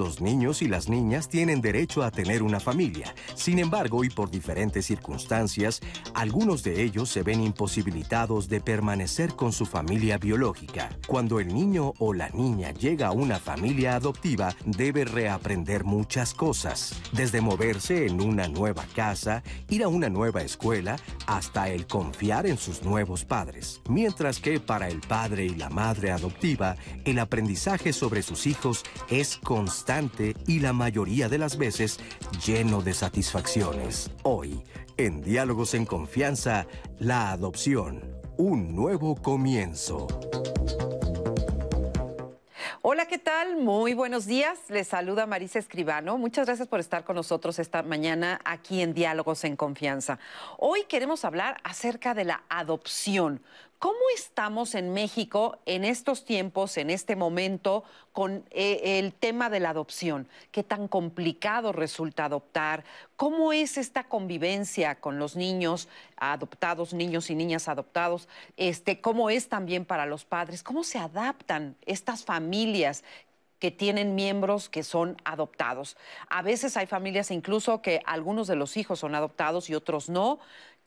los niños y las niñas tienen derecho a tener una familia. Sin embargo, y por diferentes circunstancias, algunos de ellos se ven imposibilitados de permanecer con su familia biológica. Cuando el niño o la niña llega a una familia adoptiva, debe reaprender muchas cosas, desde moverse en una nueva casa, ir a una nueva escuela, hasta el confiar en sus nuevos padres. Mientras que para el padre y la madre adoptiva, el aprendizaje sobre sus hijos es constante y la mayoría de las veces lleno de satisfacciones. Hoy, en Diálogos en Confianza, la adopción, un nuevo comienzo. Hola, ¿qué tal? Muy buenos días. Les saluda Marisa Escribano. Muchas gracias por estar con nosotros esta mañana aquí en Diálogos en Confianza. Hoy queremos hablar acerca de la adopción. ¿Cómo estamos en México en estos tiempos, en este momento, con eh, el tema de la adopción? ¿Qué tan complicado resulta adoptar? ¿Cómo es esta convivencia con los niños adoptados, niños y niñas adoptados? Este, ¿Cómo es también para los padres? ¿Cómo se adaptan estas familias que tienen miembros que son adoptados. A veces hay familias incluso que algunos de los hijos son adoptados y otros no.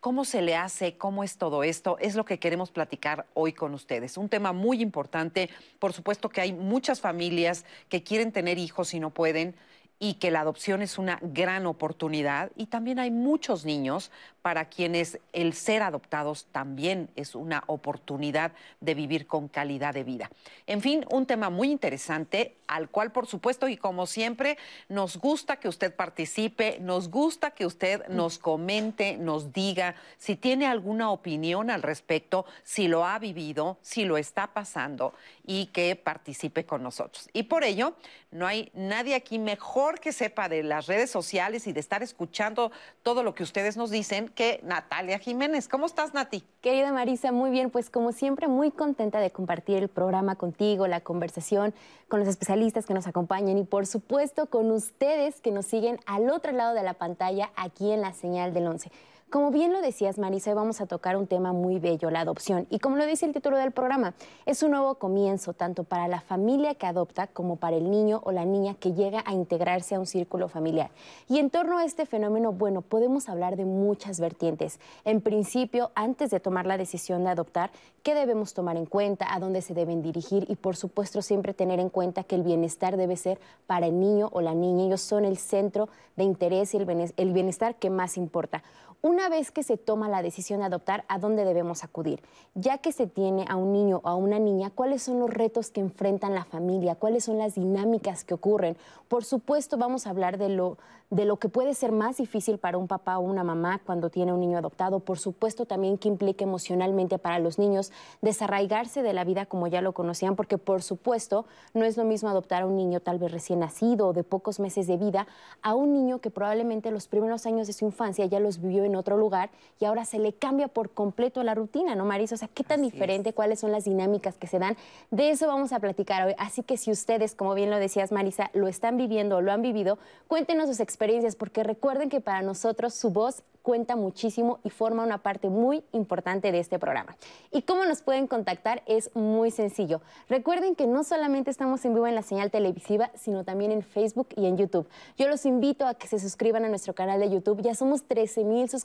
¿Cómo se le hace? ¿Cómo es todo esto? Es lo que queremos platicar hoy con ustedes. Un tema muy importante. Por supuesto que hay muchas familias que quieren tener hijos y no pueden y que la adopción es una gran oportunidad. Y también hay muchos niños para quienes el ser adoptados también es una oportunidad de vivir con calidad de vida. En fin, un tema muy interesante al cual, por supuesto, y como siempre, nos gusta que usted participe, nos gusta que usted nos comente, nos diga si tiene alguna opinión al respecto, si lo ha vivido, si lo está pasando y que participe con nosotros. Y por ello, no hay nadie aquí mejor que sepa de las redes sociales y de estar escuchando todo lo que ustedes nos dicen que Natalia Jiménez. ¿Cómo estás, Nati? Querida Marisa, muy bien, pues como siempre, muy contenta de compartir el programa contigo, la conversación con los especialistas que nos acompañan y por supuesto con ustedes que nos siguen al otro lado de la pantalla aquí en la señal del 11. Como bien lo decías, Marisa, hoy vamos a tocar un tema muy bello, la adopción. Y como lo dice el título del programa, es un nuevo comienzo tanto para la familia que adopta como para el niño o la niña que llega a integrarse a un círculo familiar. Y en torno a este fenómeno, bueno, podemos hablar de muchas vertientes. En principio, antes de tomar la decisión de adoptar, ¿qué debemos tomar en cuenta? ¿A dónde se deben dirigir? Y por supuesto, siempre tener en cuenta que el bienestar debe ser para el niño o la niña. Ellos son el centro de interés y el bienestar que más importa. Una vez que se toma la decisión de adoptar, ¿a dónde debemos acudir? Ya que se tiene a un niño o a una niña, ¿cuáles son los retos que enfrentan la familia? ¿Cuáles son las dinámicas que ocurren? Por supuesto, vamos a hablar de lo, de lo que puede ser más difícil para un papá o una mamá cuando tiene un niño adoptado. Por supuesto, también que implica emocionalmente para los niños desarraigarse de la vida como ya lo conocían, porque por supuesto, no es lo mismo adoptar a un niño tal vez recién nacido o de pocos meses de vida a un niño que probablemente los primeros años de su infancia ya los vivió en otro lugar y ahora se le cambia por completo la rutina, ¿no, Marisa? O sea, ¿qué tan diferente? ¿Cuáles son las dinámicas que se dan? De eso vamos a platicar hoy. Así que si ustedes, como bien lo decías, Marisa, lo están viviendo o lo han vivido, cuéntenos sus experiencias, porque recuerden que para nosotros su voz cuenta muchísimo y forma una parte muy importante de este programa. ¿Y cómo nos pueden contactar? Es muy sencillo. Recuerden que no solamente estamos en vivo en la señal televisiva, sino también en Facebook y en YouTube. Yo los invito a que se suscriban a nuestro canal de YouTube. Ya somos 13 mil suscriptores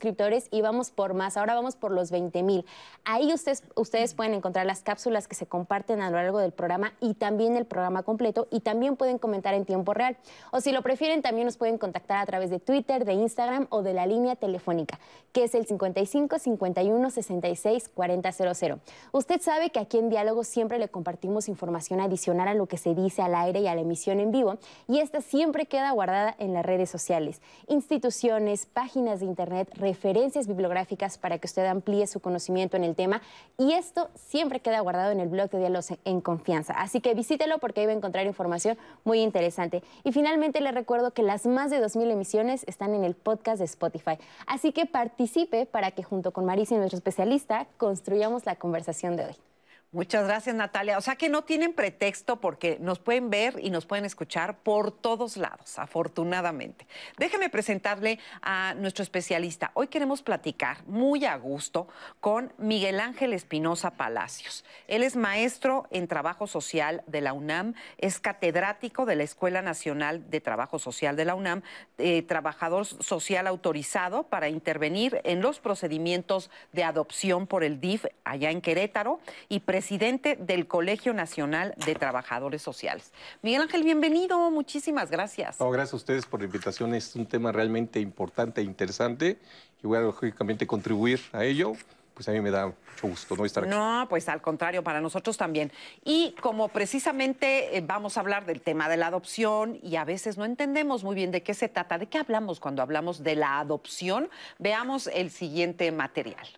y vamos por más. Ahora vamos por los 20 mil. Ahí ustedes, ustedes pueden encontrar las cápsulas que se comparten a lo largo del programa y también el programa completo y también pueden comentar en tiempo real. O si lo prefieren, también nos pueden contactar a través de Twitter, de Instagram o de la línea telefónica que es el 55 51 66 4000. Usted sabe que aquí en Diálogo siempre le compartimos información adicional a lo que se dice al aire y a la emisión en vivo, y esta siempre queda guardada en las redes sociales, instituciones, páginas de internet, referencias bibliográficas para que usted amplíe su conocimiento en el tema, y esto siempre queda guardado en el blog de Diálogos en Confianza. Así que visítelo porque ahí va a encontrar información muy interesante. Y finalmente le recuerdo que las más de 2.000 emisiones están en el podcast de Spotify. Así que participe para que junto con Marisa y nuestro especialista construyamos la conversación de hoy. Muchas gracias, Natalia. O sea que no tienen pretexto porque nos pueden ver y nos pueden escuchar por todos lados, afortunadamente. Déjeme presentarle a nuestro especialista. Hoy queremos platicar muy a gusto con Miguel Ángel Espinosa Palacios. Él es maestro en trabajo social de la UNAM, es catedrático de la Escuela Nacional de Trabajo Social de la UNAM, eh, trabajador social autorizado para intervenir en los procedimientos de adopción por el DIF allá en Querétaro y presidente del Colegio Nacional de Trabajadores Sociales. Miguel Ángel, bienvenido, muchísimas gracias. gracias a ustedes por la invitación, es un tema realmente importante e interesante y voy a lógicamente contribuir a ello pues a mí me da mucho gusto no estar aquí. No, pues al contrario, para nosotros también. Y como precisamente eh, vamos a hablar del tema de la adopción y a veces no entendemos muy bien de qué se trata, de qué hablamos cuando hablamos de la adopción, veamos el siguiente material.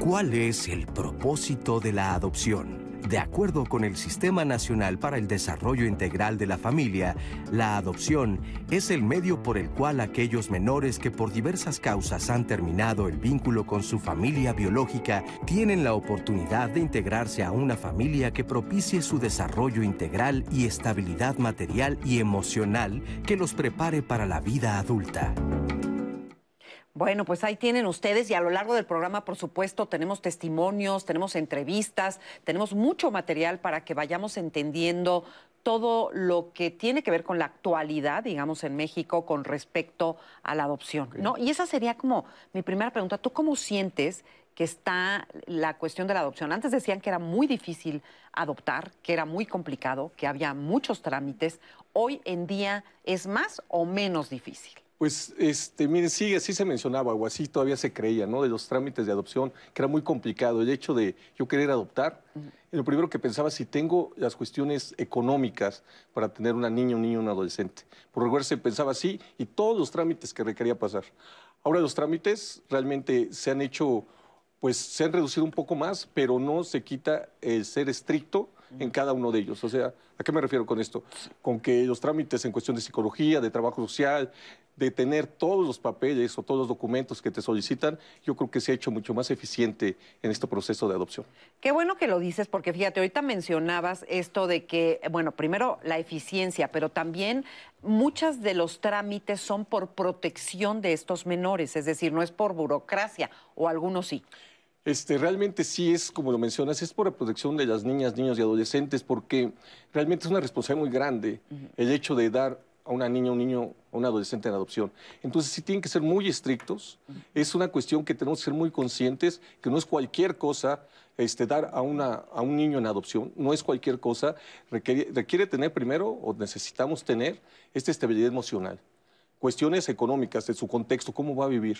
¿Cuál es el propósito de la adopción? De acuerdo con el Sistema Nacional para el Desarrollo Integral de la Familia, la adopción es el medio por el cual aquellos menores que por diversas causas han terminado el vínculo con su familia biológica tienen la oportunidad de integrarse a una familia que propicie su desarrollo integral y estabilidad material y emocional que los prepare para la vida adulta. Bueno, pues ahí tienen ustedes y a lo largo del programa, por supuesto, tenemos testimonios, tenemos entrevistas, tenemos mucho material para que vayamos entendiendo todo lo que tiene que ver con la actualidad, digamos, en México con respecto a la adopción, ¿no? Y esa sería como mi primera pregunta. ¿Tú cómo sientes que está la cuestión de la adopción? Antes decían que era muy difícil adoptar, que era muy complicado, que había muchos trámites. ¿Hoy en día es más o menos difícil? Pues, este, mire, sí, así se mencionaba, o así todavía se creía, ¿no? De los trámites de adopción, que era muy complicado. El hecho de yo querer adoptar, lo primero que pensaba, si tengo las cuestiones económicas para tener una niña, un niño, un adolescente. Por regular se pensaba así, y todos los trámites que requería pasar. Ahora los trámites realmente se han hecho, pues se han reducido un poco más, pero no se quita el ser estricto en cada uno de ellos. O sea, ¿a qué me refiero con esto? Con que los trámites en cuestión de psicología, de trabajo social, de tener todos los papeles o todos los documentos que te solicitan, yo creo que se ha hecho mucho más eficiente en este proceso de adopción. Qué bueno que lo dices, porque fíjate, ahorita mencionabas esto de que, bueno, primero la eficiencia, pero también muchos de los trámites son por protección de estos menores, es decir, no es por burocracia, o algunos sí. Este, realmente sí es, como lo mencionas, es por la protección de las niñas, niños y adolescentes, porque realmente es una responsabilidad muy grande el hecho de dar a una niña, un niño, a un adolescente en adopción. Entonces sí tienen que ser muy estrictos. Es una cuestión que tenemos que ser muy conscientes, que no es cualquier cosa este, dar a, una, a un niño en adopción, no es cualquier cosa. Requiere, requiere tener primero, o necesitamos tener, esta estabilidad emocional cuestiones económicas de su contexto, cómo va a vivir,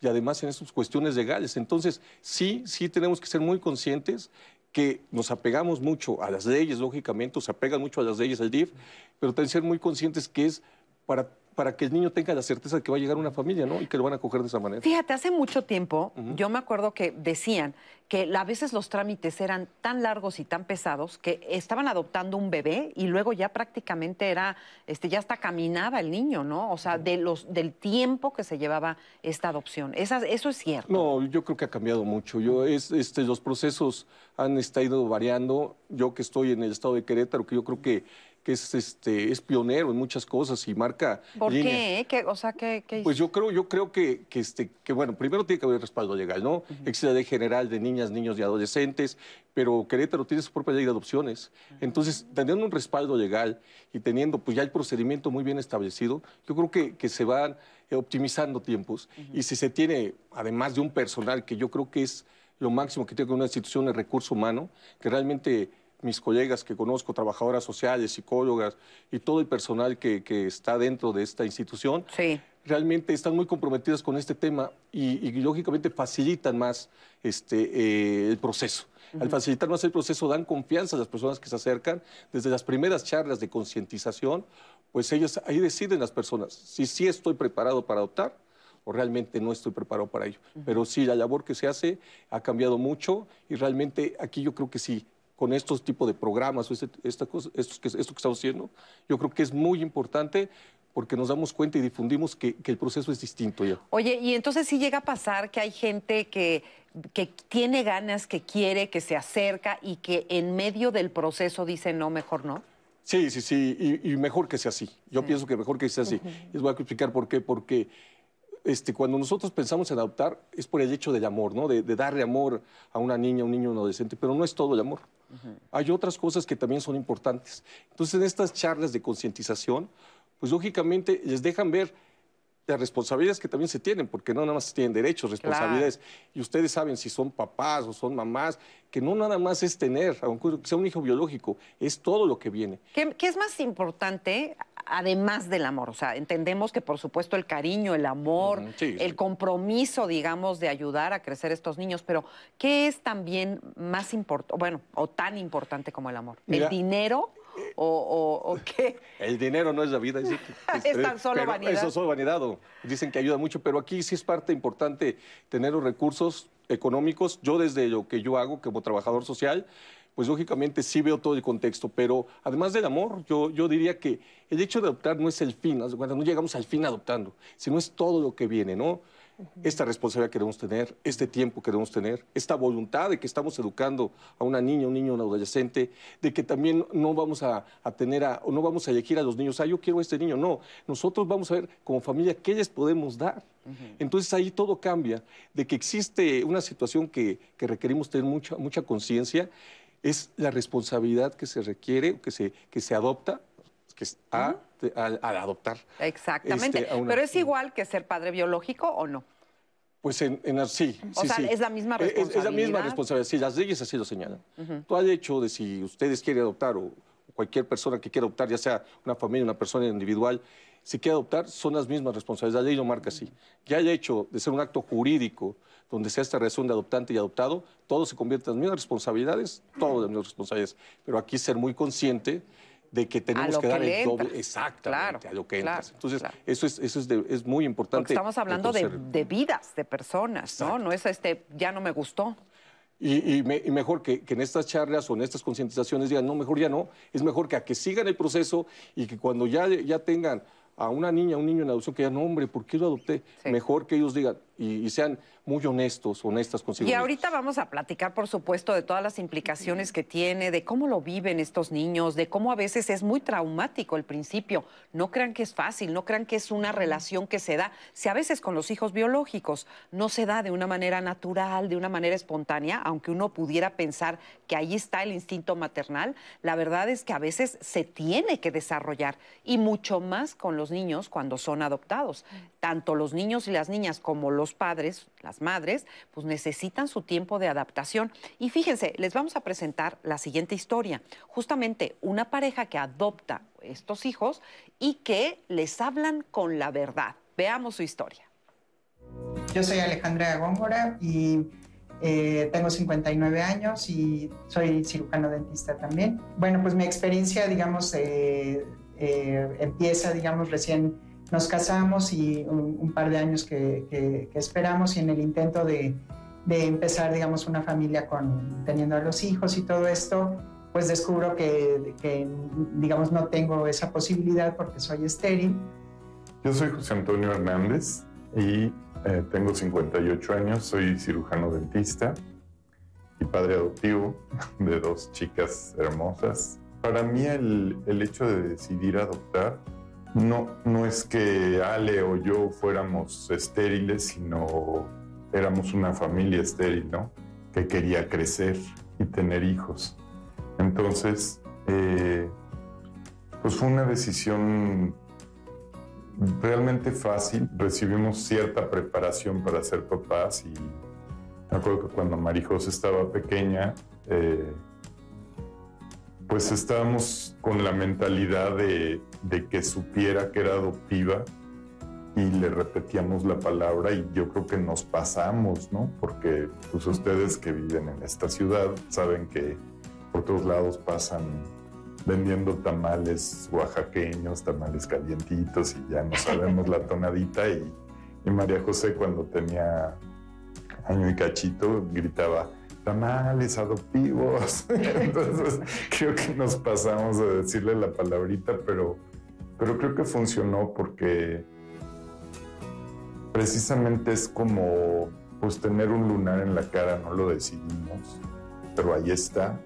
y además en esas cuestiones legales. Entonces, sí, sí tenemos que ser muy conscientes que nos apegamos mucho a las leyes, lógicamente, se apegan mucho a las leyes del DIF, pero también ser muy conscientes que es para para que el niño tenga la certeza de que va a llegar una familia, ¿no? Y que lo van a coger de esa manera. Fíjate, hace mucho tiempo yo me acuerdo que decían que a veces los trámites eran tan largos y tan pesados que estaban adoptando un bebé y luego ya prácticamente era, este, ya hasta caminaba el niño, ¿no? O sea, de los, del tiempo que se llevaba esta adopción. ¿Eso es cierto? No, yo creo que ha cambiado mucho. Yo, es, este, los procesos han estado variando. Yo que estoy en el estado de Querétaro, que yo creo que que es, este, es pionero en muchas cosas y marca. ¿Por qué? O sea, ¿qué, Pues yo creo, yo creo que, que, este, que, bueno, primero tiene que haber respaldo legal, ¿no? Existe la ley general de niñas, niños y adolescentes, pero Querétaro tiene su propia ley de adopciones. Entonces, teniendo un respaldo legal y teniendo pues ya el procedimiento muy bien establecido, yo creo que, que se van eh, optimizando tiempos. Y si se tiene, además de un personal que yo creo que es lo máximo que tiene una institución de recurso humano, que realmente mis colegas que conozco, trabajadoras sociales, psicólogas y todo el personal que, que está dentro de esta institución, Sí. realmente están muy comprometidas con este tema y, y lógicamente facilitan más este, eh, el proceso. Al facilitar más el proceso dan confianza a las personas que se acercan. Desde las primeras charlas de concientización, pues ellos ahí deciden las personas si sí estoy preparado para adoptar o realmente no estoy preparado para ello. Pero sí, la labor que se hace ha cambiado mucho y realmente aquí yo creo que sí, con estos tipos de programas o este- esta cosa- estos que, esto que estamos haciendo, yo creo que es muy importante porque nos damos cuenta y difundimos que, que el proceso es distinto ya. Oye, y entonces sí llega a pasar que hay gente que, que tiene ganas, que quiere, que se acerca y que en medio del proceso dice no, mejor no. Sí, sí, sí, y, y mejor que sea así. Yo pienso que mejor que sea así. Les voy a explicar por qué. Porque este, cuando nosotros pensamos en adoptar es por el hecho del amor, ¿no? De, de darle amor a una niña, a un niño, a un adolescente, pero no es todo el amor. Hay otras cosas que también son importantes. Entonces, en estas charlas de concientización, pues lógicamente les dejan ver las responsabilidades que también se tienen, porque no nada más tienen derechos, responsabilidades. Y ustedes saben si son papás o son mamás, que no nada más es tener, aunque sea un hijo biológico, es todo lo que viene. ¿Qué, qué es más importante además del amor? O sea, entendemos que por supuesto el cariño, el amor, Ujú, sí, sí. el compromiso, digamos, de ayudar a crecer estos niños, pero ¿qué es también más importante, bueno, o tan importante como el amor? Mira, ¿El dinero o, o- o qué? El dinero no es la vida. dicen que- Es tan solo pero vanidad. Eso es solo vanidad. Dicen que ayuda mucho, pero aquí sí es parte importante tener los recursos económicos. Yo desde lo que yo hago como trabajador social, pues lógicamente sí veo todo el contexto, pero además del amor, yo, yo diría que el hecho de adoptar no es el fin, cuenta, no llegamos al fin adoptando, sino es todo lo que viene, ¿no? Esta responsabilidad que debemos tener, este tiempo que debemos tener, esta voluntad de que estamos educando a una niña, un niño, un adolescente, de que también no vamos a, a tener a, o no vamos a elegir a los niños, ah, yo quiero a este niño, no, nosotros vamos a ver como familia qué les podemos dar. Entonces ahí todo cambia, de que existe una situación que, que requerimos tener mucha, mucha conciencia, es la responsabilidad que se requiere, que se, que se adopta, que es a, al, adoptar. Exactamente. Este, a una- Pero es igual que ser padre biológico o no. Pues en, en- sí, O sí, sea, sí. es la misma Es- Es, la misma responsabilidad. responsabilidad. Sí, las leyes así lo señalan. Todo el hecho de si ustedes quieren adoptar o cualquier persona que quiera adoptar, ya sea una familia, una persona individual, si quiere adoptar, son las mismas responsabilidades. La ley lo marca así. Ya el hecho de ser un acto jurídico donde sea esta relación de adoptante y adoptado, todo se convierte en las mismas responsabilidades, todo las mismas responsabilidades. Pero aquí ser muy consciente de que tenemos que dar el doble, exactamente, Claro, a lo que claro, entras. Entonces, claro. eso es, eso es, de- es muy importante. Porque estamos hablando de, de vidas, de personas, ¿no? Exacto. No es este, ya no me gustó. Y, y me- y mejor que, que en estas charlas o en estas concientizaciones digan, no, mejor ya no, es mejor que a que sigan el proceso y que cuando ya, ya tengan a una niña, un niño en adopción, que digan, no, hombre, ¿por qué lo adopté? Sí. Mejor que ellos digan y, y sean muy honestos, honestas consigo Y mismos. ahorita vamos a platicar, por supuesto, de todas las implicaciones que tiene, de cómo lo viven estos niños, de cómo a veces es muy traumático el principio. No crean que es fácil, no crean que es una relación que se da. Si a veces con los hijos biológicos no se da de una manera natural, de una manera espontánea, aunque uno pudiera pensar que ahí está el instinto maternal, la verdad es que a veces se tiene que desarrollar y mucho más con los niños cuando son adoptados. Tanto los niños y las niñas como los padres, las madres, pues necesitan su tiempo de adaptación. Y fíjense, les vamos a presentar la siguiente historia. Justamente una pareja que adopta estos hijos y que les hablan con la verdad. Veamos su historia. Yo soy Alejandra Góngora y eh, tengo 59 años y soy cirujano dentista también. Bueno, pues mi experiencia, digamos, eh, eh, empieza, digamos, recién nos casamos y un, un par de años que, que- que esperamos y en el intento de, de empezar, digamos, una familia con, teniendo a los hijos y todo esto, pues descubro que, que, digamos, no tengo esa posibilidad porque soy estéril. Yo soy José Antonio Hernández y eh, tengo 58 años, soy cirujano dentista y padre adoptivo de dos chicas hermosas. Para mí el, el hecho de decidir adoptar no, no es que Ale o yo fuéramos estériles, sino éramos una familia estéril, ¿no? Que quería crecer y tener hijos. Entonces, eh, pues fue una decisión realmente fácil. Recibimos cierta preparación para ser papás y me acuerdo que cuando Marijos estaba pequeña, eh, pues estábamos con la mentalidad de, de que supiera que era adoptiva y le repetíamos la palabra y yo creo que nos pasamos, ¿no? Porque pues ustedes que viven en esta ciudad saben que por todos lados pasan vendiendo tamales oaxaqueños, tamales calientitos y ya no sabemos la tonadita y, y María José cuando tenía año y cachito gritaba tamales adoptivos. Entonces creo que nos pasamos a decirle la palabrita, pero, pero creo que funcionó porque precisamente es como pues tener un lunar en la cara, no lo decidimos, pero ahí está.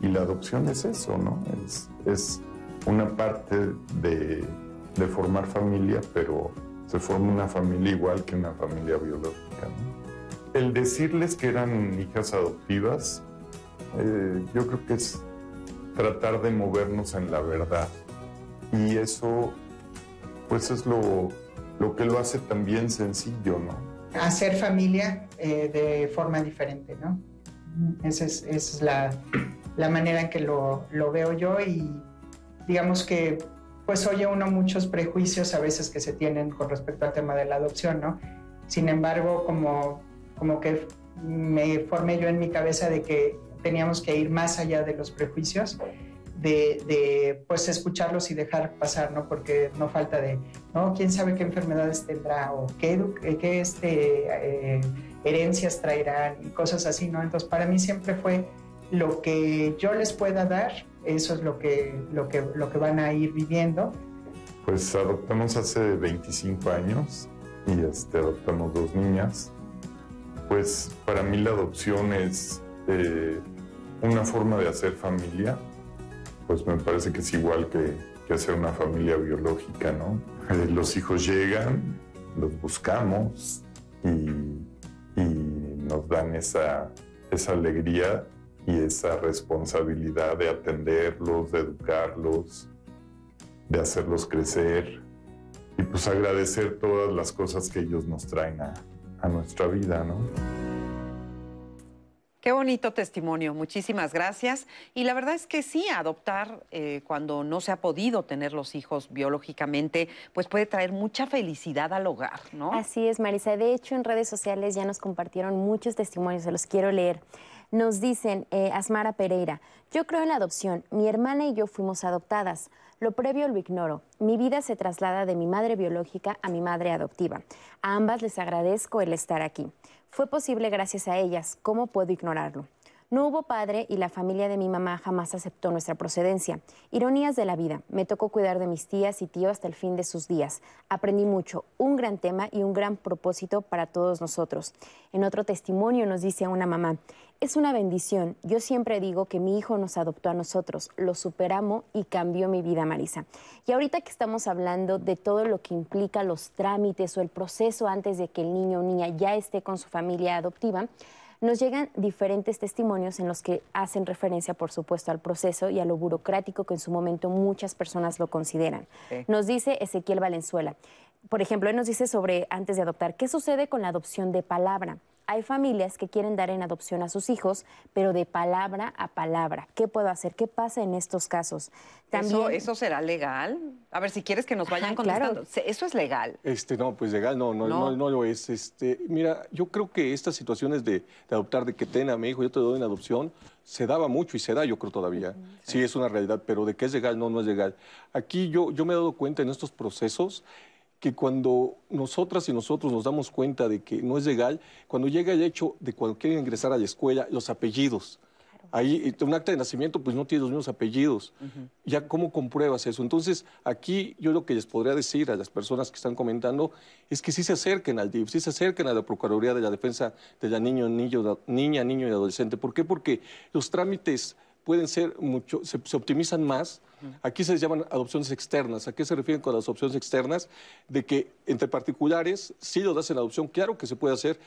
Y la adopción es eso, ¿no? Es, es una parte de, de formar familia, pero se forma una familia igual que una familia biológica. El decirles que eran hijas adoptivas, eh, yo creo que es tratar de movernos en la verdad. Y eso, pues es lo, lo que lo hace también sencillo, ¿no? Hacer familia eh, de forma diferente, ¿no? Esa es, es la, la, manera en que lo, lo, veo yo y digamos que pues oye uno muchos prejuicios a veces que se tienen con respecto al tema de la adopción, ¿no? Sin embargo, como, como que me formé yo en mi cabeza de que teníamos que ir más allá de los prejuicios de, de, pues escucharlos y dejar pasar, ¿no? Porque no falta de, ¿no? ¿Quién sabe qué enfermedades tendrá o qué, qué este, eh, herencias traerán y cosas así, ¿no? Entonces para mí siempre fue lo que yo les pueda dar, eso es lo que, lo que, lo que van a ir viviendo. Pues adoptamos hace 25 años y este, adoptamos dos niñas. Pues para mí la adopción es eh, una forma de hacer familia, pues me parece que es igual que, hacer una familia biológica, ¿no? Eh, los hijos llegan, los buscamos y, y nos dan esa, esa alegría y esa responsabilidad de atenderlos, de educarlos, de hacerlos crecer y pues agradecer todas las cosas que ellos nos traen a, a nuestra vida, ¿no? Qué bonito testimonio, muchísimas gracias. Y la verdad es que sí, adoptar eh, cuando no se ha podido tener los hijos biológicamente, pues puede traer mucha felicidad al hogar, ¿no? Así es, Marisa. De hecho, en redes sociales ya nos compartieron muchos testimonios, se los quiero leer. Nos dicen, eh, Asmara Pereira, yo creo en la adopción. Mi hermana y yo fuimos adoptadas. Lo previo lo ignoro. Mi vida se traslada de mi madre biológica a mi madre adoptiva. A ambas les agradezco el estar aquí. Fue posible gracias a ellas. ¿Cómo puedo ignorarlo? No hubo padre y la familia de mi mamá jamás aceptó nuestra procedencia. Ironías de la vida. Me tocó cuidar de mis tías y tíos hasta el fin de sus días. Aprendí mucho, un gran tema y un gran propósito para todos nosotros. En otro testimonio nos dice una mamá, es una bendición. Yo siempre digo que mi hijo nos adoptó a nosotros, lo superamos y cambió mi vida, Marisa. Y ahorita que estamos hablando de todo lo que implica los trámites o el proceso antes de que el niño o niña ya esté con su familia adoptiva, nos llegan diferentes testimonios en los que hacen referencia, por supuesto, al proceso y a lo burocrático que en su momento muchas personas lo consideran. Sí. Nos dice Ezequiel Valenzuela, por ejemplo, él nos dice sobre, antes de adoptar, ¿qué sucede con la adopción de palabra? Hay familias que quieren dar en adopción a sus hijos, pero de palabra a palabra. ¿Qué puedo hacer? ¿Qué pasa en estos casos? También... ¿Eso, ¿Eso, será legal? A ver, si quieres que nos vayan Ajá, contestando. Claro. ¿Eso es legal? Este, no, pues legal no, no, no, no, no lo es. Este, mira, yo creo que estas situaciones de, de, adoptar, de que ten a mi hijo, yo te doy en adopción, se daba mucho y se da, yo creo todavía. Uh -huh. sí. sí, es una realidad, pero de que es legal, no, no es legal. Aquí yo, yo me he dado cuenta en estos procesos que cuando nosotras y nosotros nos damos cuenta de que no es legal, cuando llega el hecho de cuando quieren ingresar a la escuela, los apellidos. Claro. Ahí, un acta de nacimiento, pues no tiene los mismos apellidos. Uh -huh. Ya, ¿cómo compruebas eso? Entonces, aquí yo lo que les podría decir a las personas que están comentando es que sí se acerquen al DIF, sí se acerquen a la Procuraduría de la Defensa de la niño, niño, niña, niño y adolescente. ¿Por qué? Porque los trámites pueden ser mucho, se, se optimizan más. Aquí se llaman adopciones externas. ¿A qué se refieren con las adopciones externas? De que entre particulares, si lo das en adopción, claro que se puede hacer,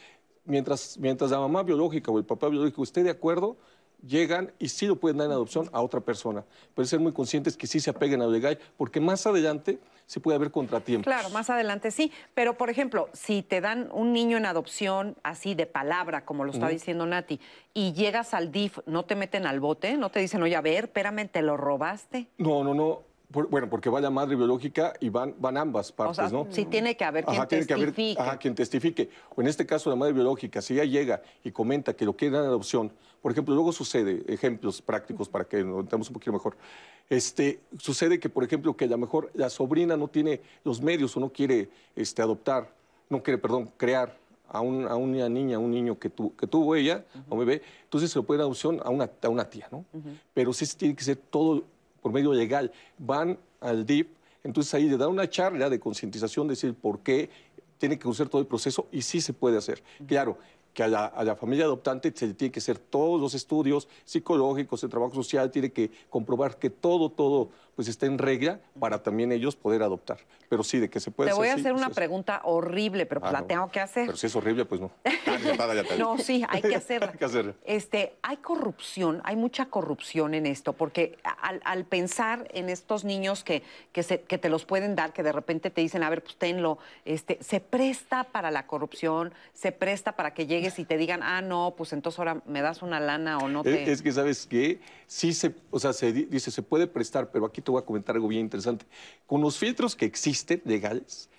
mientras, mientras la mamá biológica o el papá biológico esté de acuerdo, llegan y sí lo pueden dar en adopción a otra persona. Pero ser muy conscientes que sí se apeguen a legal, porque más adelante se puede haber contratiempos. Claro, más adelante sí. Pero, por ejemplo, si te dan un niño en adopción así de palabra, como lo está diciendo Nati, y llegas al DIF, ¿no te meten al bote? ¿No te dicen, oye, a ver, espérame, te lo robaste? No, no, no. Por- bueno, porque va la madre biológica y van, van ambas O partes, sea, ¿no? sí tiene que haber quien Ajá, tiene que haber testifique. ajá, quien testifique. O en este caso, la madre biológica, si ella llega y comenta que lo quiere dar en adopción, por ejemplo, luego sucede, ejemplos prácticos para que lo entendamos un poquito mejor. Este, sucede que, por ejemplo, que a lo mejor la sobrina no tiene los medios o no quiere este, adoptar, no quiere, perdón, crear a, un- a una niña, a un niño que, tu- que tuvo ella, a un bebé, entonces se lo puede dar adopción a una, a una tía, ¿no? Pero sí tiene que ser todo por medio legal. Van al DIP, entonces ahí le dan una charla de concientización, decir por qué tiene que conocer todo el proceso y sí se puede hacer. Claro, que a la, a la familia adoptante se le tiene que hacer todos los estudios psicológicos, el trabajo social, tiene que comprobar que todo, todo pues está en regla para también ellos poder adoptar. Pero sí, de que se puede Te voy a hacer una pregunta horrible, pero pues Ah, la no. tengo que hacer. Pero si es horrible, pues no. Ah. No, sí, hay que hacerla. Hay que hacerla. Este, hay corrupción, hay mucha corrupción en esto, porque al, al pensar en estos niños que, que, se- que te los pueden dar, que de repente te dicen, a ver, pues tenlo, este, se presta para la corrupción, se presta para que llegues y te digan, ah, no, pues entonces ahora me das una lana o no te. Es, es que, ¿sabes qué? Sí se, o sea, se di- dice, se puede prestar, pero aquí te voy a comentar algo bien interesante. Con los filtros que existen legales,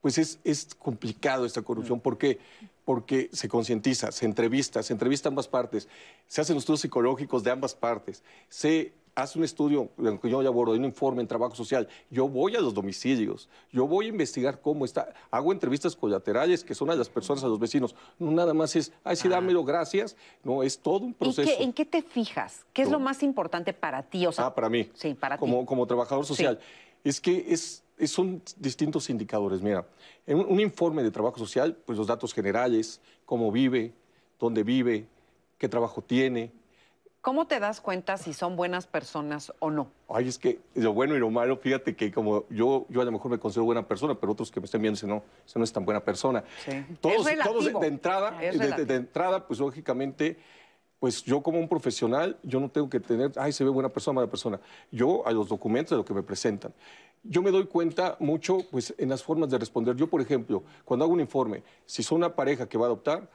pues es, es complicado esta corrupción. ¿Por qué? Porque se concientiza, se entrevista, se entrevista ambas partes, se hacen estudios psicológicos de ambas partes, se hace un estudio, yo ya abordo, un informe en trabajo social. Yo voy a los domicilios, yo voy a investigar cómo está, hago entrevistas colaterales que son a las personas, a los vecinos. No nada más es, ay, sí, dámelo, gracias. No, es todo un ¿Y proceso. qué- en qué te fijas? ¿Qué es No. lo más importante para ti? O sea, ah, para mí. Sí, para como, ti. Como trabajador social. Es que es, es- son distintos indicadores. Mira, en un, un informe de trabajo social, pues los datos generales, cómo vive, dónde vive, qué trabajo tiene. ¿Cómo te das cuenta si son buenas personas o no? Ay, es que lo bueno y lo malo, fíjate que como yo, yo a lo mejor me considero buena persona, pero otros que me estén viendo dicen, no, esa no es tan buena persona. Sí. Todos, Es todos de, de entrada, Es de- de, de entrada, pues lógicamente, pues yo como un profesional, yo no tengo que tener, ay, se ve buena persona, mala persona. Yo a los documentos de lo que me presentan. Yo me doy cuenta mucho, pues, en las formas de responder. Yo, por ejemplo, cuando hago un informe, si son una pareja que va a adoptar,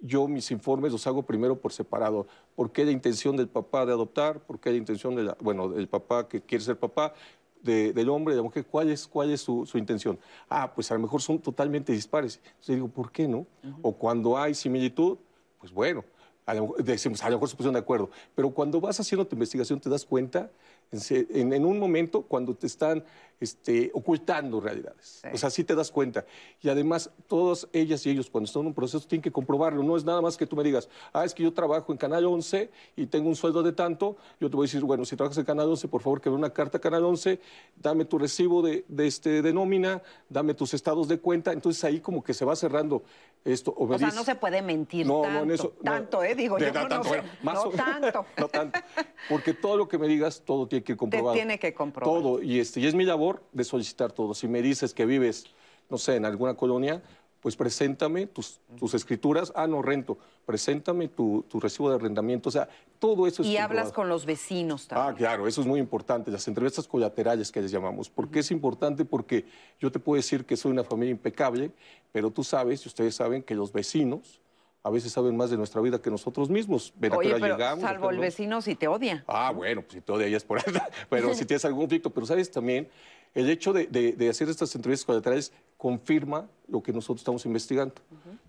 yo mis informes los hago primero por separado. ¿Por qué la intención del papá de adoptar? ¿Por qué la intención de la, bueno, del papá que quiere ser papá? de- del hombre de la mujer, ¿cuál es, cuál es su, su intención? Ah, pues a lo mejor son totalmente dispares. Entonces digo, ¿por qué no? O cuando hay similitud, pues bueno, a lo, mejor- decimos, a lo mejor se pusieron de acuerdo. Pero cuando vas haciendo tu investigación te das cuenta en, se- en- en un momento cuando te están este, ocultando realidades. Sí. O sea, sí te das cuenta. Y además, todas ellas y ellos, cuando están en un proceso, tienen que comprobarlo. No es nada más que tú me digas, ah, es que yo trabajo en Canal 11 y tengo un sueldo de tanto. Yo te voy a decir, bueno, si trabajas en Canal 11, por favor, que ve una carta a Canal 11, dame tu recibo de, de este, de nómina, dame tus estados de cuenta. Entonces ahí como que se va cerrando esto. O, sea, no se puede mentir no, tanto. no, en eso. no. tanto, ¿eh? Digo, De- yo no, no, tanto, bueno, más no o- tanto. no tanto. Porque todo lo que me digas, todo tiene que ir comprobado. tiene que comprobar. Todo. Y, este, y es mi labor de solicitar todo. Si me dices que vives, no sé, en alguna colonia, pues preséntame tus, tus escrituras. Ah, no, rento. Preséntame tu, tu recibo de arrendamiento. O sea, todo eso es Y hablas comprobado. con los vecinos Ah, también. claro, eso es muy importante, las entrevistas colaterales que les llamamos. ¿Por qué es importante? Porque yo te puedo decir que soy una familia impecable, pero tú sabes, y ustedes saben, que los vecinos a veces saben más de nuestra vida que nosotros mismos. Ven Oye, pero llegamos, salvo el no. vecino si te odia. Ah, bueno, pues si todo de ellas por ahí, pero si tienes algún conflicto. Pero sabes también, el hecho de, de- de hacer estas entrevistas colaterales confirma lo que nosotros estamos investigando.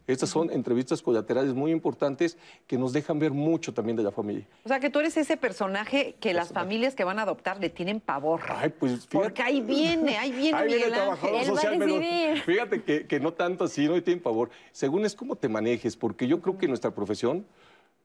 Estas son entrevistas colaterales muy importantes que nos dejan ver mucho también de la familia. O sea, que tú eres ese personaje que las familias que van a adoptar le tienen pavor. Ay, pues fíjate. Porque ahí viene, ahí viene Ahí viene el trabajador. Él va a social, pero fíjate que, que no tanto así, no tienen favor. Según es cómo te manejes, porque yo creo que nuestra profesión,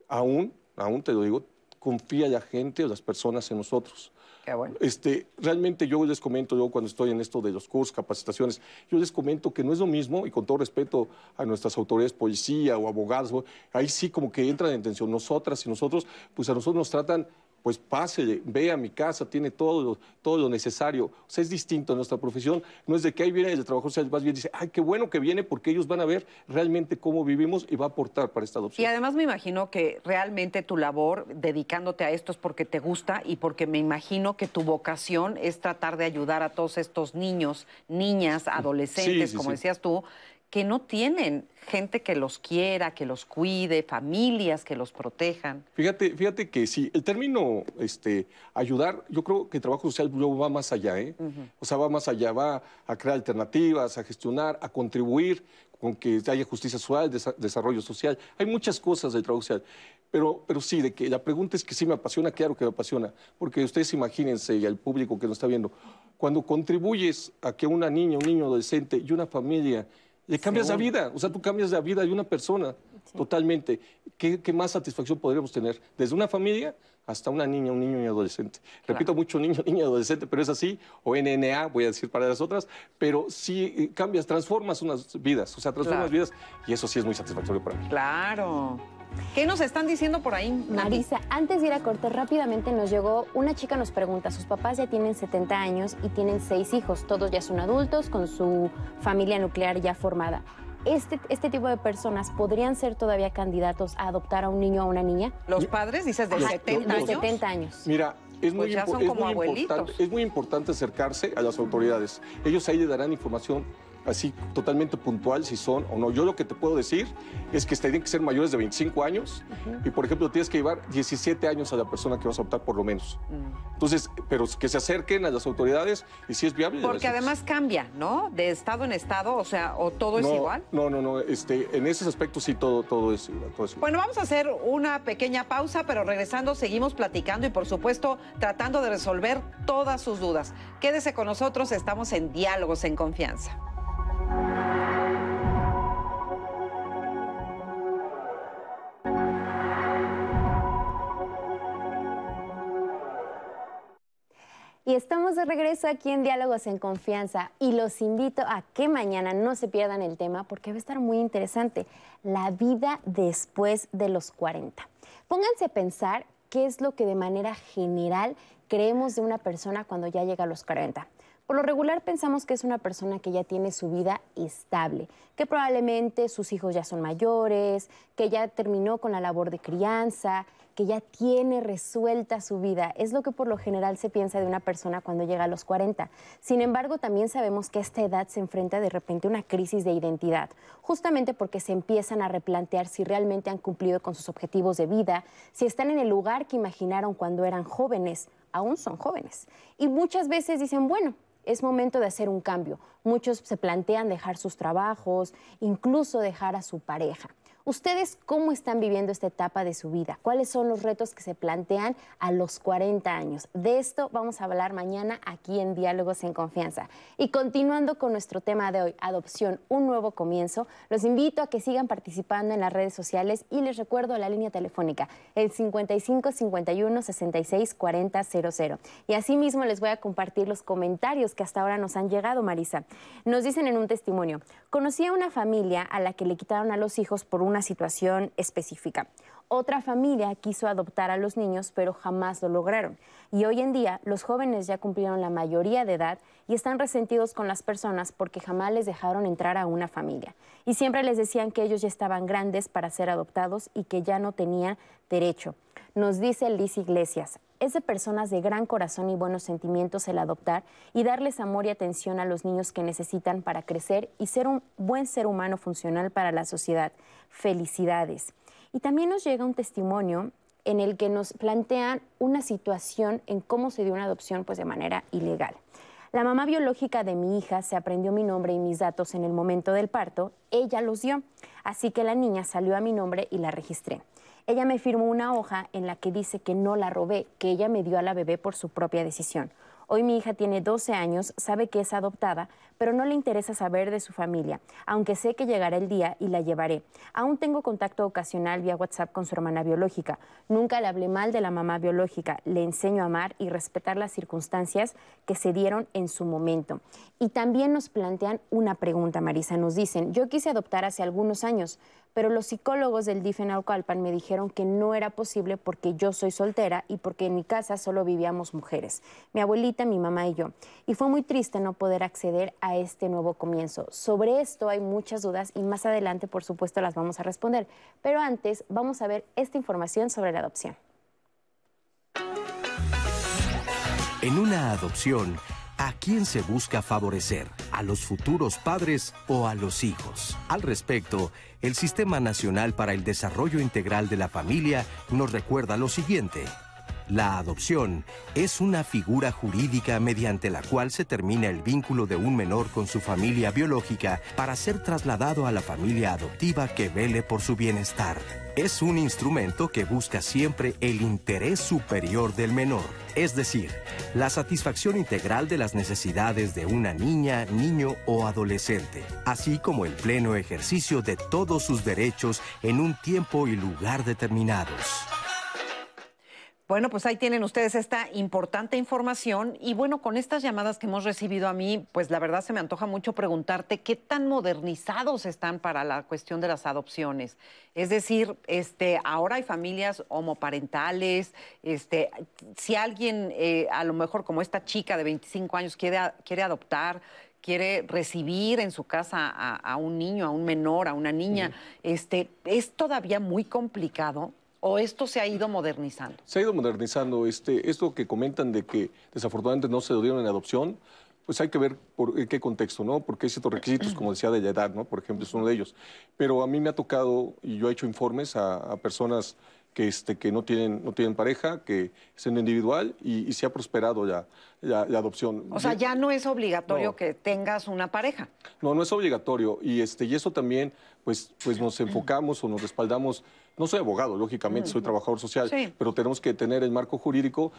aún, aún te lo digo, confía la gente o las personas en nosotros. Qué bueno. Este, realmente yo les comento, yo cuando estoy en esto de los cursos, capacitaciones, yo les comento que no es lo mismo, y con todo respeto a nuestras autoridades, policía o abogados, ahí sí como que entran en tensión. Nosotras y nosotros, pues a nosotros nos tratan pues pásele, ve a mi casa, tiene todo lo, todo lo necesario. O sea, es distinto nuestra profesión. No es de que ahí viene el trabajo social, más bien dice, ay, qué bueno que viene porque ellos van a ver realmente cómo vivimos y va a aportar para esta adopción. Y además me imagino que realmente tu labor dedicándote a esto es porque te gusta y porque me imagino que tu vocación es tratar de ayudar a todos estos niños, niñas, adolescentes, sí, como sí. decías tú, que no tienen gente que los quiera, que los cuide, familias que los protejan. Fíjate, fíjate que sí, el término este, ayudar, yo creo que el trabajo social luego va más allá, ¿eh? O sea, va más allá, va a crear alternativas, a gestionar, a contribuir con que haya justicia social, desa- desarrollo social. Hay muchas cosas del trabajo social. Pero, pero sí, de que la pregunta es que sí me apasiona, claro que me apasiona. Porque ustedes imagínense, y al público que nos está viendo, cuando contribuyes a que una niña, un niño adolescente y una familia le cambias la vida, o sea, tú cambias la vida de una persona totalmente. ¿Qué, qué más satisfacción podríamos tener? Desde una familia hasta una niña, un niño y adolescente. Repito mucho niño, niña adolescente, pero es así, o NNA, voy a decir para las otras, pero sí eh, cambias, transformas unas vidas, o sea, transformas Claro. vidas y eso sí es muy satisfactorio para mí. Claro. ¿Qué nos están diciendo por ahí? Marisa, antes de ir a corte, rápidamente nos llegó, una chica nos pregunta, sus papás ya tienen 70 años y tienen seis hijos, todos ya son adultos con su familia nuclear ya formada. Este, este tipo de personas podrían ser todavía candidatos a adoptar a un niño o a una niña. Los padres, dices, de Los- 70 de años. 70 años. Mira, es muy, Pues ya impo- son es como muy abuelitos. importante, es muy importante acercarse a las autoridades. Ellos ahí le darán información así totalmente puntual si son o no. Yo lo que te puedo decir es que tienen que ser mayores de 25 años y, por ejemplo, tienes que llevar 17 años a la persona que vas a optar por lo menos. Mm. Entonces, pero que se acerquen a las autoridades y si es viable. Porque además cambia, ¿no? De estado en estado, o sea, o todo es no, igual. No, no, no. Este, en esos aspectos sí todo, todo es igual. todo es igual. Bueno, vamos a hacer una pequeña pausa, pero regresando seguimos platicando y por supuesto tratando de resolver todas sus dudas. Quédese con nosotros, estamos en Diálogos en Confianza. Y estamos de regreso aquí en Diálogos en Confianza y los invito a que mañana no se pierdan el tema porque va a estar muy interesante, la vida después de los 40. Pónganse a pensar qué es lo que de manera general creemos de una persona cuando ya llega a los 40. Por lo regular pensamos que es una persona que ya tiene su vida estable, que probablemente sus hijos ya son mayores, que ya terminó con la labor de crianza, que ya tiene resuelta su vida. Es lo que por lo general se piensa de una persona cuando llega a los 40. Sin embargo, también sabemos que a esta edad se enfrenta de repente una crisis de identidad, justamente porque se empiezan a replantear si realmente han cumplido con sus objetivos de vida, si están en el lugar que imaginaron cuando eran jóvenes, aún son jóvenes. Y muchas veces dicen, bueno, es momento de hacer un cambio. Muchos se plantean dejar sus trabajos, incluso dejar a su pareja. ¿Ustedes cómo están viviendo esta etapa de su vida? ¿Cuáles son los retos que se plantean a los 40 años? De esto vamos a hablar mañana aquí en Diálogos en Confianza. Y continuando con nuestro tema de hoy, adopción, un nuevo comienzo, los invito a que sigan participando en las redes sociales y les recuerdo la línea telefónica, el 55 51 66 40 00. Y asimismo les voy a compartir los comentarios que hasta ahora nos han llegado, Marisa. Nos dicen en un testimonio, conocí a una familia a la que le quitaron a los hijos por una situación específica. Otra familia quiso adoptar a los niños, pero jamás lo lograron. Y hoy en día los jóvenes ya cumplieron la mayoría de edad y están resentidos con las personas porque jamás les dejaron entrar a una familia. Y siempre les decían que ellos ya estaban grandes para ser adoptados y que ya no tenían derecho. Nos dice Liz Iglesias, es de personas de gran corazón y buenos sentimientos el adoptar y darles amor y atención a los niños que necesitan para crecer y ser un buen ser humano funcional para la sociedad. Felicidades. Y también nos llega un testimonio en el que nos plantean una situación en cómo se dio una adopción pues de manera ilegal. La mamá biológica de mi hija se aprendió mi nombre y mis datos en el momento del parto, ella los dio, así que la niña salió a mi nombre y la registré. Ella me firmó una hoja en la que dice que no la robé, que ella me dio a la bebé por su propia decisión. Hoy mi hija tiene 12 años, sabe que es adoptada, pero no le interesa saber de su familia, aunque sé que llegará el día y la llevaré. Aún tengo contacto ocasional vía WhatsApp con su hermana biológica. Nunca le hablé mal de la mamá biológica. Le enseño a amar y respetar las circunstancias que se dieron en su momento. Y también nos plantean una pregunta, Marisa. Nos dicen, yo quise adoptar hace algunos años, pero los psicólogos del DIF en me dijeron que no era posible porque yo soy soltera y porque en mi casa solo vivíamos mujeres, mi abuelita, mi mamá y yo. Y fue muy triste no poder acceder a este nuevo comienzo. Sobre esto hay muchas dudas y más adelante, por supuesto, las vamos a responder. Pero antes, vamos a ver esta información sobre la adopción. En una adopción, ¿A quién se busca favorecer? ¿A los futuros padres o a los hijos? Al respecto, el Sistema Nacional para el Desarrollo Integral de la Familia nos recuerda lo siguiente. La adopción es una figura jurídica mediante la cual se termina el vínculo de un menor con su familia biológica para ser trasladado a la familia adoptiva que vele por su bienestar. Es un instrumento que busca siempre el interés superior del menor, es decir, la satisfacción integral de las necesidades de una niña, niño o adolescente, así como el pleno ejercicio de todos sus derechos en un tiempo y lugar determinados. Bueno, pues ahí tienen ustedes esta importante información. Y bueno, con estas llamadas que hemos recibido a mí, pues la verdad se me antoja mucho preguntarte qué tan modernizados están para la cuestión de las adopciones. Es decir, este, ahora hay familias homoparentales, este, si alguien, eh, a lo mejor como esta chica de 25 años quiere, quiere adoptar, quiere recibir en su casa a, un niño, a un menor, a una niña, este, es todavía muy complicado o esto se ha ido modernizando? Se ha ido modernizando. Este, esto que comentan de que desafortunadamente no se dieron en adopción, pues hay que ver por en qué contexto, ¿no? Porque hay ciertos requisitos, como decía, de la edad, ¿no? Por ejemplo, es uno de ellos. Pero a mí me ha tocado, y yo he hecho informes a, personas que, este, que no, tienen, no tienen pareja, que es en individual, y, se ha prosperado ya la, adopción. O sea, ya no es obligatorio que tengas una pareja. No, no es obligatorio. Y, este, y eso también, pues, pues nos enfocamos o nos respaldamos no soy abogado, lógicamente, soy trabajador social, pero tenemos que tener el marco jurídico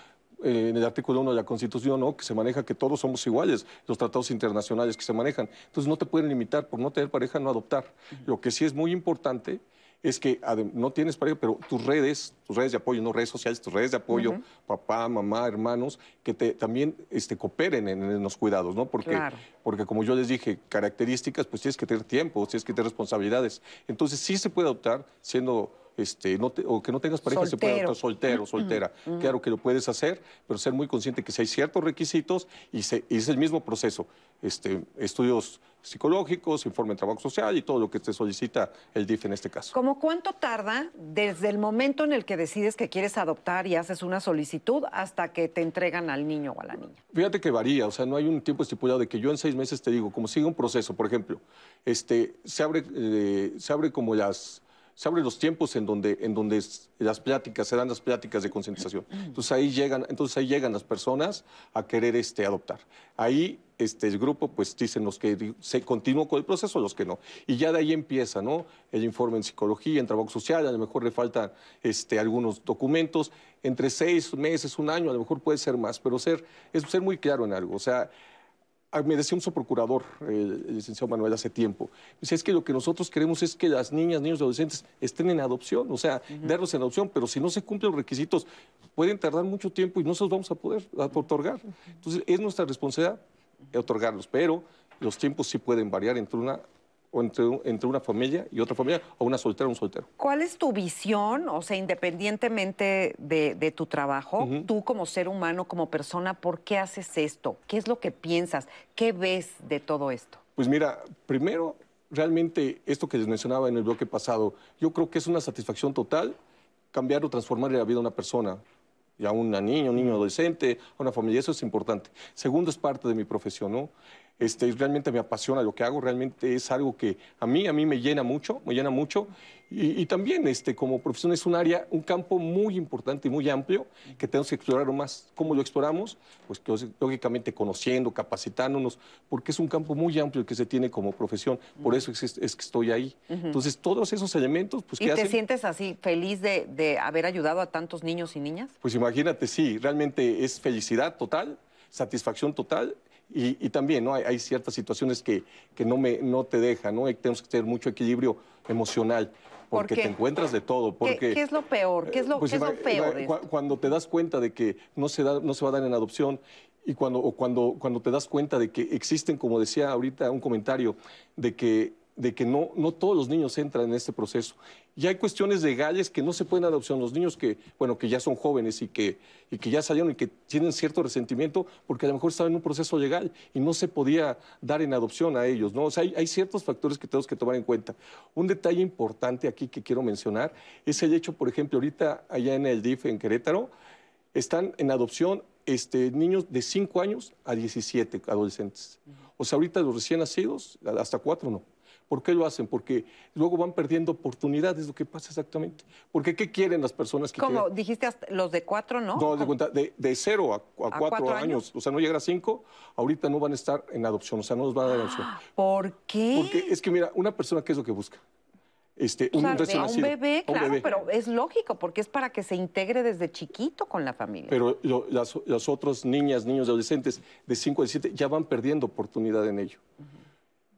eh, en el artículo 1 de la Constitución, ¿no? que se maneja que todos somos iguales, los tratados internacionales que se manejan. Entonces no te pueden limitar por no tener pareja, no adoptar. Lo que sí es muy importante es que no tienes pareja, pero tus redes, tus redes de apoyo, no redes sociales, tus redes de apoyo, papá, mamá, hermanos, que te, también este, cooperen en, los cuidados, ¿no? Porque, porque como yo les dije, características, pues tienes que tener tiempo, tienes que tener responsabilidades. Entonces sí se puede adoptar siendo este, o que no tengas pareja, se puede adoptar soltero, soltera. Claro que lo puedes hacer, pero ser muy consciente que si hay ciertos requisitos y, es el mismo proceso. Este, estudios psicológicos, informe de trabajo social y todo lo que te solicita el DIF en este caso. ¿Cómo cuánto tarda desde el momento en el que decides que quieres adoptar y haces una solicitud hasta que te entregan al niño o a la niña? Fíjate que varía, o sea, no hay un tiempo estipulado de que yo en seis meses te digo, como sigue un proceso, por ejemplo, este, se, abre, eh, se abre como las se abren los tiempos en donde, en donde las pláticas, se dan las pláticas de concientización. Entonces ahí llegan, entonces ahí llegan las personas a querer este, adoptar. Ahí este, el grupo pues dicen los que se continúa con el proceso, los que no. Y ya de ahí empieza, ¿no? El informe en psicología, en trabajo social, a lo mejor le faltan este, algunos documentos. Entre seis meses, un año, a lo mejor puede ser más, pero ser, es ser muy claro en algo. O sea, me decía un subprocurador, el, licenciado Manuel, hace tiempo. Dice, es que lo que nosotros queremos es que las niñas, niños y adolescentes estén en adopción, o sea, darlos en adopción, pero si no se cumplen los requisitos, pueden tardar mucho tiempo y no se los vamos a poder otorgar. Entonces, es nuestra responsabilidad otorgarlos, pero los tiempos sí pueden variar entre una entre, entre, una familia y otra familia, o una soltera o un soltero. ¿Cuál es tu visión, o sea, independientemente de, tu trabajo, tú como ser humano, como persona, ¿por qué haces esto? ¿Qué es lo que piensas? ¿Qué ves de todo esto? Pues mira, primero, realmente esto que les mencionaba en el bloque pasado, yo creo que es una satisfacción total cambiar o transformar la vida de una persona ya una niña, un niño adolescente, a una familia, eso es importante. Segundo, es parte de mi profesión, ¿no? Este, realmente me apasiona lo que hago, realmente es algo que a mí, a mí me llena mucho, me llena mucho. Y, también este, como profesión es un área, un campo muy importante y muy amplio que tenemos que explorar más. ¿Cómo lo exploramos? Pues lógicamente conociendo, capacitándonos, porque es un campo muy amplio que se tiene como profesión. Por eso es, que estoy ahí. Entonces, todos esos elementos, pues, ¿Y te sientes así feliz de, de haber ayudado a tantos niños y niñas? Pues imagínate, sí, realmente es felicidad total, satisfacción total Y, también ¿no? hay, ciertas situaciones que, que no, me, no te dejan, ¿no? tenemos que tener mucho equilibrio emocional porque te encuentras de todo. Porque, ¿Qué, es lo peor? ¿Qué es lo, pues feo? Cuando te das cuenta de que no se, da, no se va a dar en adopción y cuando, o cuando, cuando te das cuenta de que existen, como decía ahorita un comentario, de que de que no, no todos los niños entran en este proceso. Y hay cuestiones legales que no se pueden adopción. Los niños que, bueno, que ya son jóvenes y que, y que ya salieron y que tienen cierto resentimiento porque a lo mejor estaban en un proceso legal y no se podía dar en adopción a ellos, ¿no? O sea, hay, hay ciertos factores que tenemos que tomar en cuenta. Un detalle importante aquí que quiero mencionar es el hecho, por ejemplo, ahorita allá en el DIF, en Querétaro, están en adopción este, niños de 5 años a 17 adolescentes. O sea, ahorita los recién nacidos, hasta 4 no. ¿Por qué lo hacen? Porque luego van perdiendo oportunidades, lo que pasa exactamente. Porque ¿qué quieren las personas que Como dijiste, los de cuatro, ¿no? No, de, cuenta, de, cero a, cuatro, años? o sea, no llegar a cinco, ahorita no van a estar en adopción, o sea, no los van a dar adopción. ¿Por qué? Porque es que, mira, una persona, ¿qué es lo que busca? Este, un, un bebé, claro, pero es lógico, porque es para que se integre desde chiquito con la familia. Pero las, otras niñas, niños, adolescentes de 5 a 17 ya van perdiendo oportunidad en ello.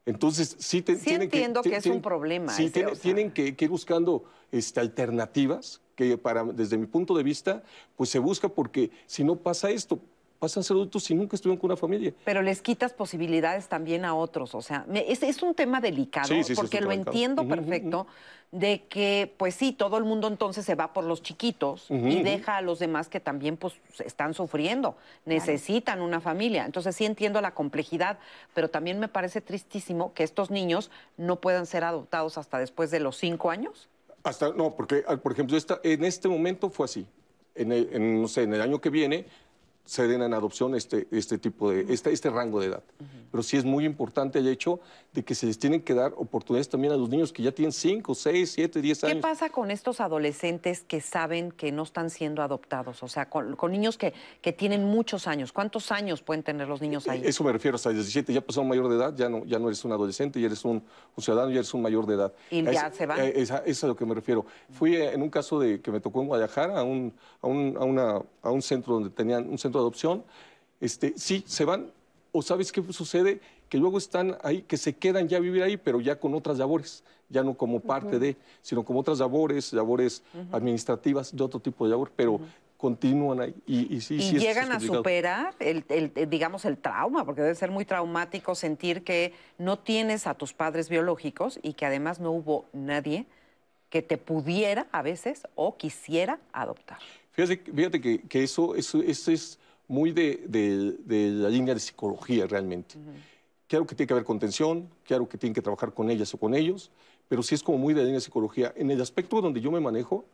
Entonces, sí, tienen entiendo que, es un problema. Sí, tienen que, ir buscando este, alternativas que para, desde mi punto de vista, pues se busca porque si no pasa esto, pasan a ser adultos y nunca estuvieron con una familia. Pero les quitas posibilidades también a otros. O sea, es, es un tema delicado porque lo entiendo perfecto de que, pues sí, todo el mundo entonces se va por los chiquitos y deja a los demás que también pues están sufriendo, necesitan una familia. Entonces sí entiendo la complejidad, pero también me parece tristísimo que estos niños no puedan ser adoptados hasta después de los cinco años. Hasta, no, porque, por ejemplo, esta, en este momento fue así. En, no sé, en el año que viene se den en adopción este, este tipo de, este, este rango de edad. Pero sí es muy importante el hecho de que se les tienen que dar oportunidades también a los niños que ya tienen 5, 6, 7, 10 años. ¿Qué pasa con estos adolescentes que saben que no están siendo adoptados? O sea, con, niños que, que, tienen muchos años. ¿Cuántos años pueden tener los niños ahí? Eso me refiero, hasta 17, ya pasó mayor de edad, ya no, ya no eres un adolescente, ya eres un, ciudadano, ya eres un mayor de edad. ¿Y ya se van? Es, es, es, a lo que me refiero. Fui en un caso de que me tocó en Guadalajara a un, a un, a una, a un centro donde tenían un centro de adopción, este, sí, se van, o sabes qué sucede, que luego están ahí, que se quedan ya a vivir ahí, pero ya con otras labores, ya no como parte de, sino como otras labores, labores administrativas, de otro tipo de labor, pero continúan ahí. Y, sí, y llegan a superar, el, digamos, el trauma, porque debe ser muy traumático sentir que no tienes a tus padres biológicos y que además no hubo nadie que te pudiera a veces o quisiera adoptar. Fíjate, que, eso, eso, es muy de, la línea de psicología realmente. Claro que tiene que haber contención, claro que tienen que trabajar con ellas o con ellos, pero sí es como muy de la línea de psicología. En el aspecto donde yo me manejo,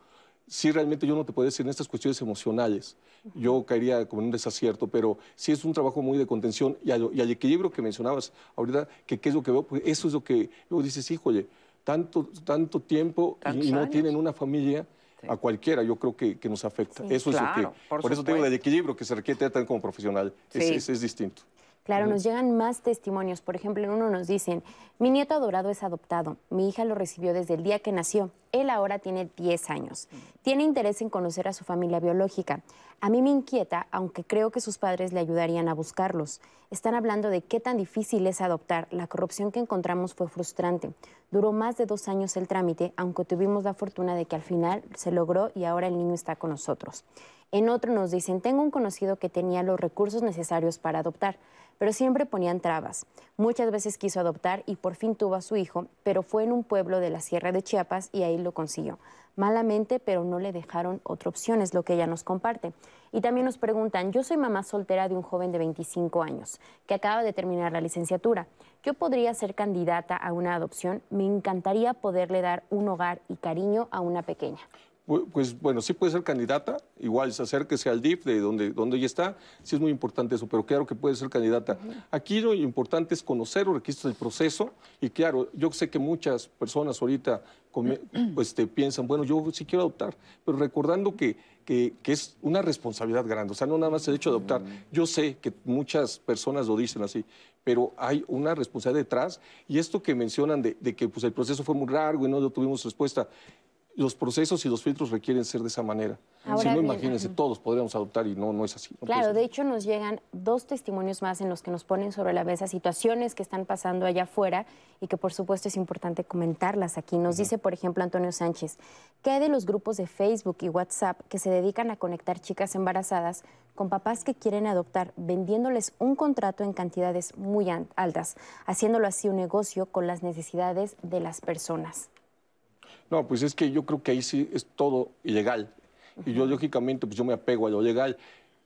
sí realmente yo no te puedo decir en estas cuestiones emocionales. Yo caería como en un desacierto, pero sí es un trabajo muy de contención y al, y al equilibrio que mencionabas ahorita, que qué es lo que veo, pues eso es lo que luego dices, híjole, tanto, tanto tiempo y, no tienen una familia. A cualquiera, yo creo que, nos afecta. eso es lo que. Por, eso tengo el equilibrio que se requiere tratar como profesional. es distinto. Claro, nos llegan más testimonios. Por ejemplo, en uno nos dicen, mi nieto adorado es adoptado. Mi hija lo recibió desde el día que nació. Él ahora tiene 10 años. Tiene interés en conocer a su familia biológica. A mí me inquieta, aunque creo que sus padres le ayudarían a buscarlos. Están hablando de qué tan difícil es adoptar. La corrupción que encontramos fue frustrante. Duró más de dos años el trámite, aunque tuvimos la fortuna de que al final se logró y ahora el niño está con nosotros. En otro nos dicen, tengo un conocido que tenía los recursos necesarios para adoptar pero siempre ponían trabas. Muchas veces quiso adoptar y por fin tuvo a su hijo, pero fue en un pueblo de la Sierra de Chiapas y ahí lo consiguió. Malamente, pero no le dejaron otra opción, es lo que ella nos comparte. Y también nos preguntan, yo soy mamá soltera de un joven de 25 años que acaba de terminar la licenciatura. Yo podría ser candidata a una adopción. Me encantaría poderle dar un hogar y cariño a una pequeña. Pues bueno, sí puede ser candidata, igual se acérquese al DIF de donde, donde ella está, sí es muy importante eso, pero claro que puede ser candidata. Aquí lo importante es conocer los requisitos del proceso y claro, yo sé que muchas personas ahorita pues, te piensan, bueno, yo sí quiero adoptar, pero recordando que, que, es una responsabilidad grande, o sea, no nada más el hecho de adoptar. Yo sé que muchas personas lo dicen así, pero hay una responsabilidad detrás y esto que mencionan de, de que pues, el proceso fue muy largo y no tuvimos respuesta, los procesos y los filtros requieren ser de esa manera. si no, imagínense, todos podríamos adoptar y no, no es así. claro, de hecho nos llegan dos testimonios más en los que nos ponen sobre la mesa situaciones que están pasando allá afuera y que por supuesto es importante comentarlas aquí. Nos dice, por ejemplo, Antonio Sánchez, ¿qué hay de los grupos de Facebook y WhatsApp que se dedican a conectar chicas embarazadas con papás que quieren adoptar, vendiéndoles un contrato en cantidades muy altas, haciéndolo así un negocio con las necesidades de las personas? No, pues es que yo creo que ahí sí es todo ilegal. Y yo, lógicamente, pues yo me apego a lo legal.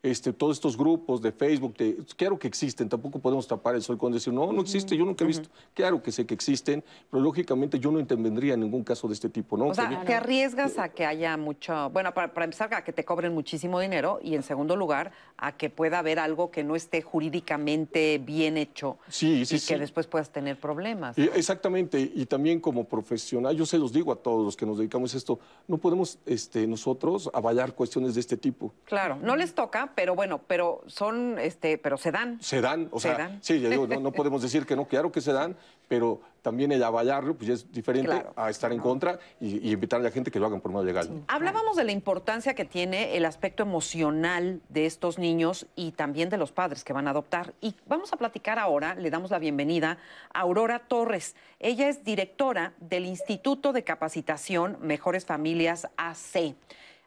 Este, todos estos grupos de Facebook, claro que existen, tampoco podemos tapar el sol con decir, no, no existe, yo nunca he visto. Claro que sé que existen, pero lógicamente yo no intervendría en ningún caso de este tipo, ¿no? O sea, te arriesgas a que haya mucho, bueno, para, empezar, a que te cobren muchísimo dinero y en segundo lugar, a que pueda haber algo que no esté jurídicamente bien hecho sí, sí, y que después puedas tener problemas. exactamente, y también como profesional, yo se los digo a todos los que nos dedicamos a esto, no podemos este, nosotros avalar cuestiones de este tipo. Claro, no les toca, pero bueno, pero son, este, pero se dan. Se dan, o sea, sí, ya digo, no, podemos decir que no, claro que se dan, pero también el avalarlo pues es diferente a estar en contra y, invitar a la gente que lo hagan por medio legal. Hablábamos de la importancia que tiene el aspecto emocional de estos niños y también de los padres que van a adoptar. Y vamos a platicar ahora, le damos la bienvenida a Aurora Torres. Ella es directora del Instituto de Capacitación Mejores Familias AC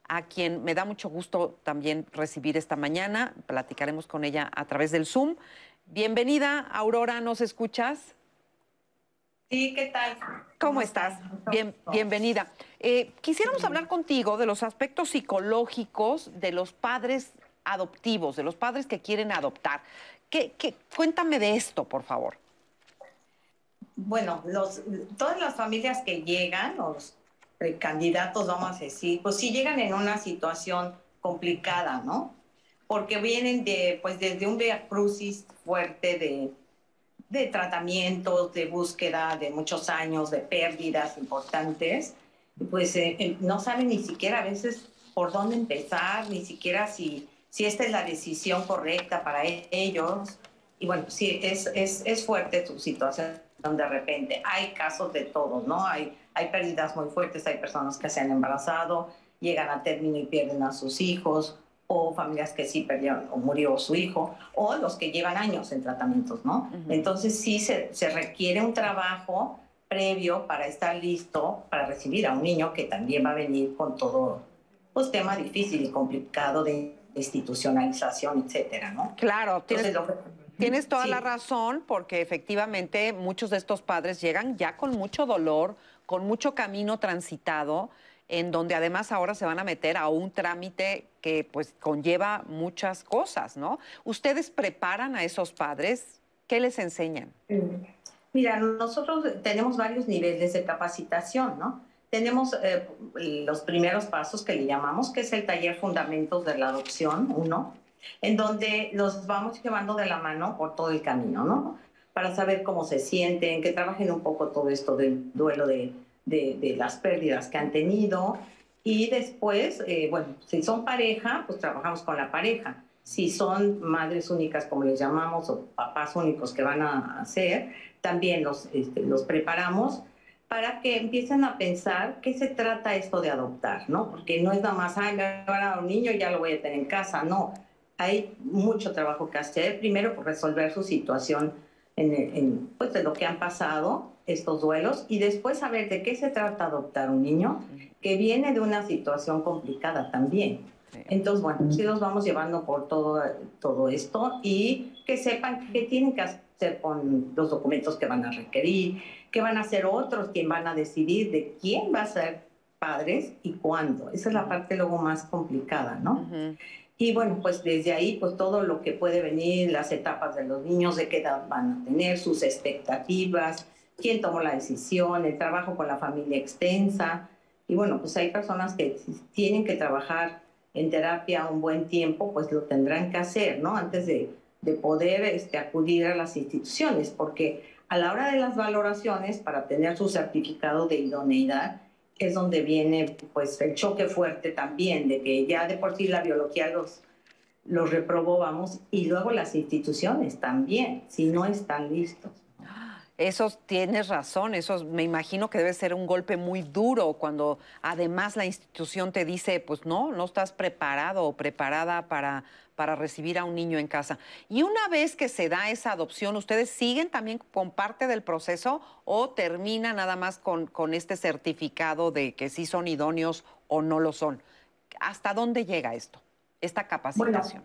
a quien me da mucho gusto también recibir esta mañana. Platicaremos con ella a través del Zoom. Bienvenida, Aurora, ¿nos escuchas? Sí, ¿qué tal? ¿Cómo, estás? Bien, bienvenida. Eh, quisiéramos hablar contigo de los aspectos psicológicos de los padres adoptivos, de los padres que quieren adoptar. ¿Qué, cuéntame de esto, por favor. Bueno, los, todas las familias que llegan, los candidatos, vamos a decir, pues sí llegan en una situación complicada, ¿no? Porque vienen de, pues desde un via crucis fuerte de, de tratamientos, de búsqueda de muchos años, de pérdidas importantes, pues eh, eh, no saben ni siquiera a veces por dónde empezar, ni siquiera si, si esta es la decisión correcta para ellos. Y bueno, sí, es, es, es fuerte su situación de repente. Hay casos de todos, ¿no? Hay hay pérdidas muy fuertes, hay personas que se han embarazado, llegan a término y pierden a sus hijos, o familias que sí perdieron o murió su hijo, o los que llevan años en tratamientos, ¿no? Entonces sí se, se, requiere un trabajo previo para estar listo para recibir a un niño que también va a venir con todo, pues tema difícil y complicado de institucionalización, etcétera, ¿no? Claro, tienes, tienes toda la razón, porque efectivamente muchos de estos padres llegan ya con mucho dolor, con mucho camino transitado, en donde además ahora se van a meter a un trámite que pues conlleva muchas cosas, ¿no? ¿Ustedes preparan a esos padres? ¿Qué les enseñan? Mira, nosotros tenemos varios niveles de capacitación, ¿no? Tenemos eh, los primeros pasos que le llamamos, que es el taller Fundamentos de la Adopción, uno, en donde los vamos llevando de la mano por todo el camino, ¿no? Para saber cómo se sienten, que trabajen un poco todo esto del duelo de, de, las pérdidas que han tenido. Y después, eh, bueno, si son pareja, pues trabajamos con la pareja. Si son madres únicas, como les llamamos, o papás únicos que van a hacer, también los, este, los preparamos para que empiecen a pensar qué se trata esto de adoptar, ¿no? Porque no es nada más, van a un niño y ya lo voy a tener en casa, no. Hay mucho trabajo que hacer, primero por resolver su situación en, pues, de lo que han pasado estos duelos y después saber de qué se trata adoptar un niño que viene de una situación complicada también. Entonces, bueno, sí los vamos llevando por todo, todo esto y que sepan qué tienen que hacer con los documentos que van a requerir, qué van a hacer otros, quién van a decidir de quién va a ser padres y cuándo. Esa es la parte luego más complicada, ¿no? Y bueno, pues desde ahí, pues todo lo que puede venir, las etapas de los niños, de qué edad van a tener, sus expectativas, quién tomó la decisión, el trabajo con la familia extensa. Y bueno, pues hay personas que tienen que trabajar en terapia un buen tiempo, pues lo tendrán que hacer, ¿no? Antes de, de poder este, acudir a las instituciones, porque a la hora de las valoraciones, para tener su certificado de idoneidad, es donde viene pues el choque fuerte también de que ya de por sí la biología los, los reprobó, vamos, y luego las instituciones también, si no están listos. Eso tienes razón, eso me imagino que debe ser un golpe muy duro cuando además la institución te dice, pues no, no estás preparado o preparada para, para recibir a un niño en casa. Y una vez que se da esa adopción, ¿ustedes siguen también con parte del proceso o termina nada más con, con este certificado de que sí son idóneos o no lo son? ¿Hasta dónde llega esto, esta capacitación?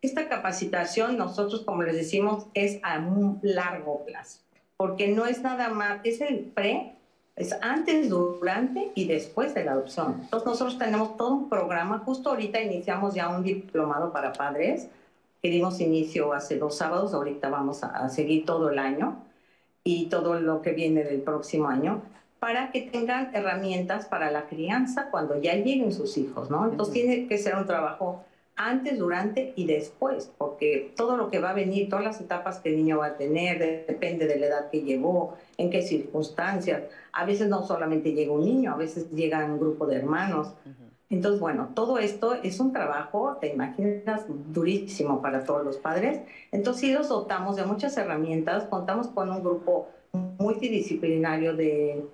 esta capacitación, nosotros, como les decimos, es a un largo plazo porque no es nada más, es el pre, es antes, durante y después de la adopción. Entonces nosotros tenemos todo un programa, justo ahorita iniciamos ya un diplomado para padres, que dimos inicio hace dos sábados, ahorita vamos a, seguir todo el año y todo lo que viene del próximo año, para que tengan herramientas para la crianza cuando ya lleguen sus hijos, ¿no? Entonces tiene que ser un trabajo antes, durante y después, porque todo lo que va a venir, todas las etapas que el niño va a tener, depende de la edad que llegó, en qué circunstancias. A veces no solamente llega un niño, a veces llega un grupo de hermanos. Entonces, bueno, todo esto es un trabajo, te imaginas, durísimo para todos los padres. Entonces, sí los dotamos de muchas herramientas, contamos con un grupo multidisciplinario de,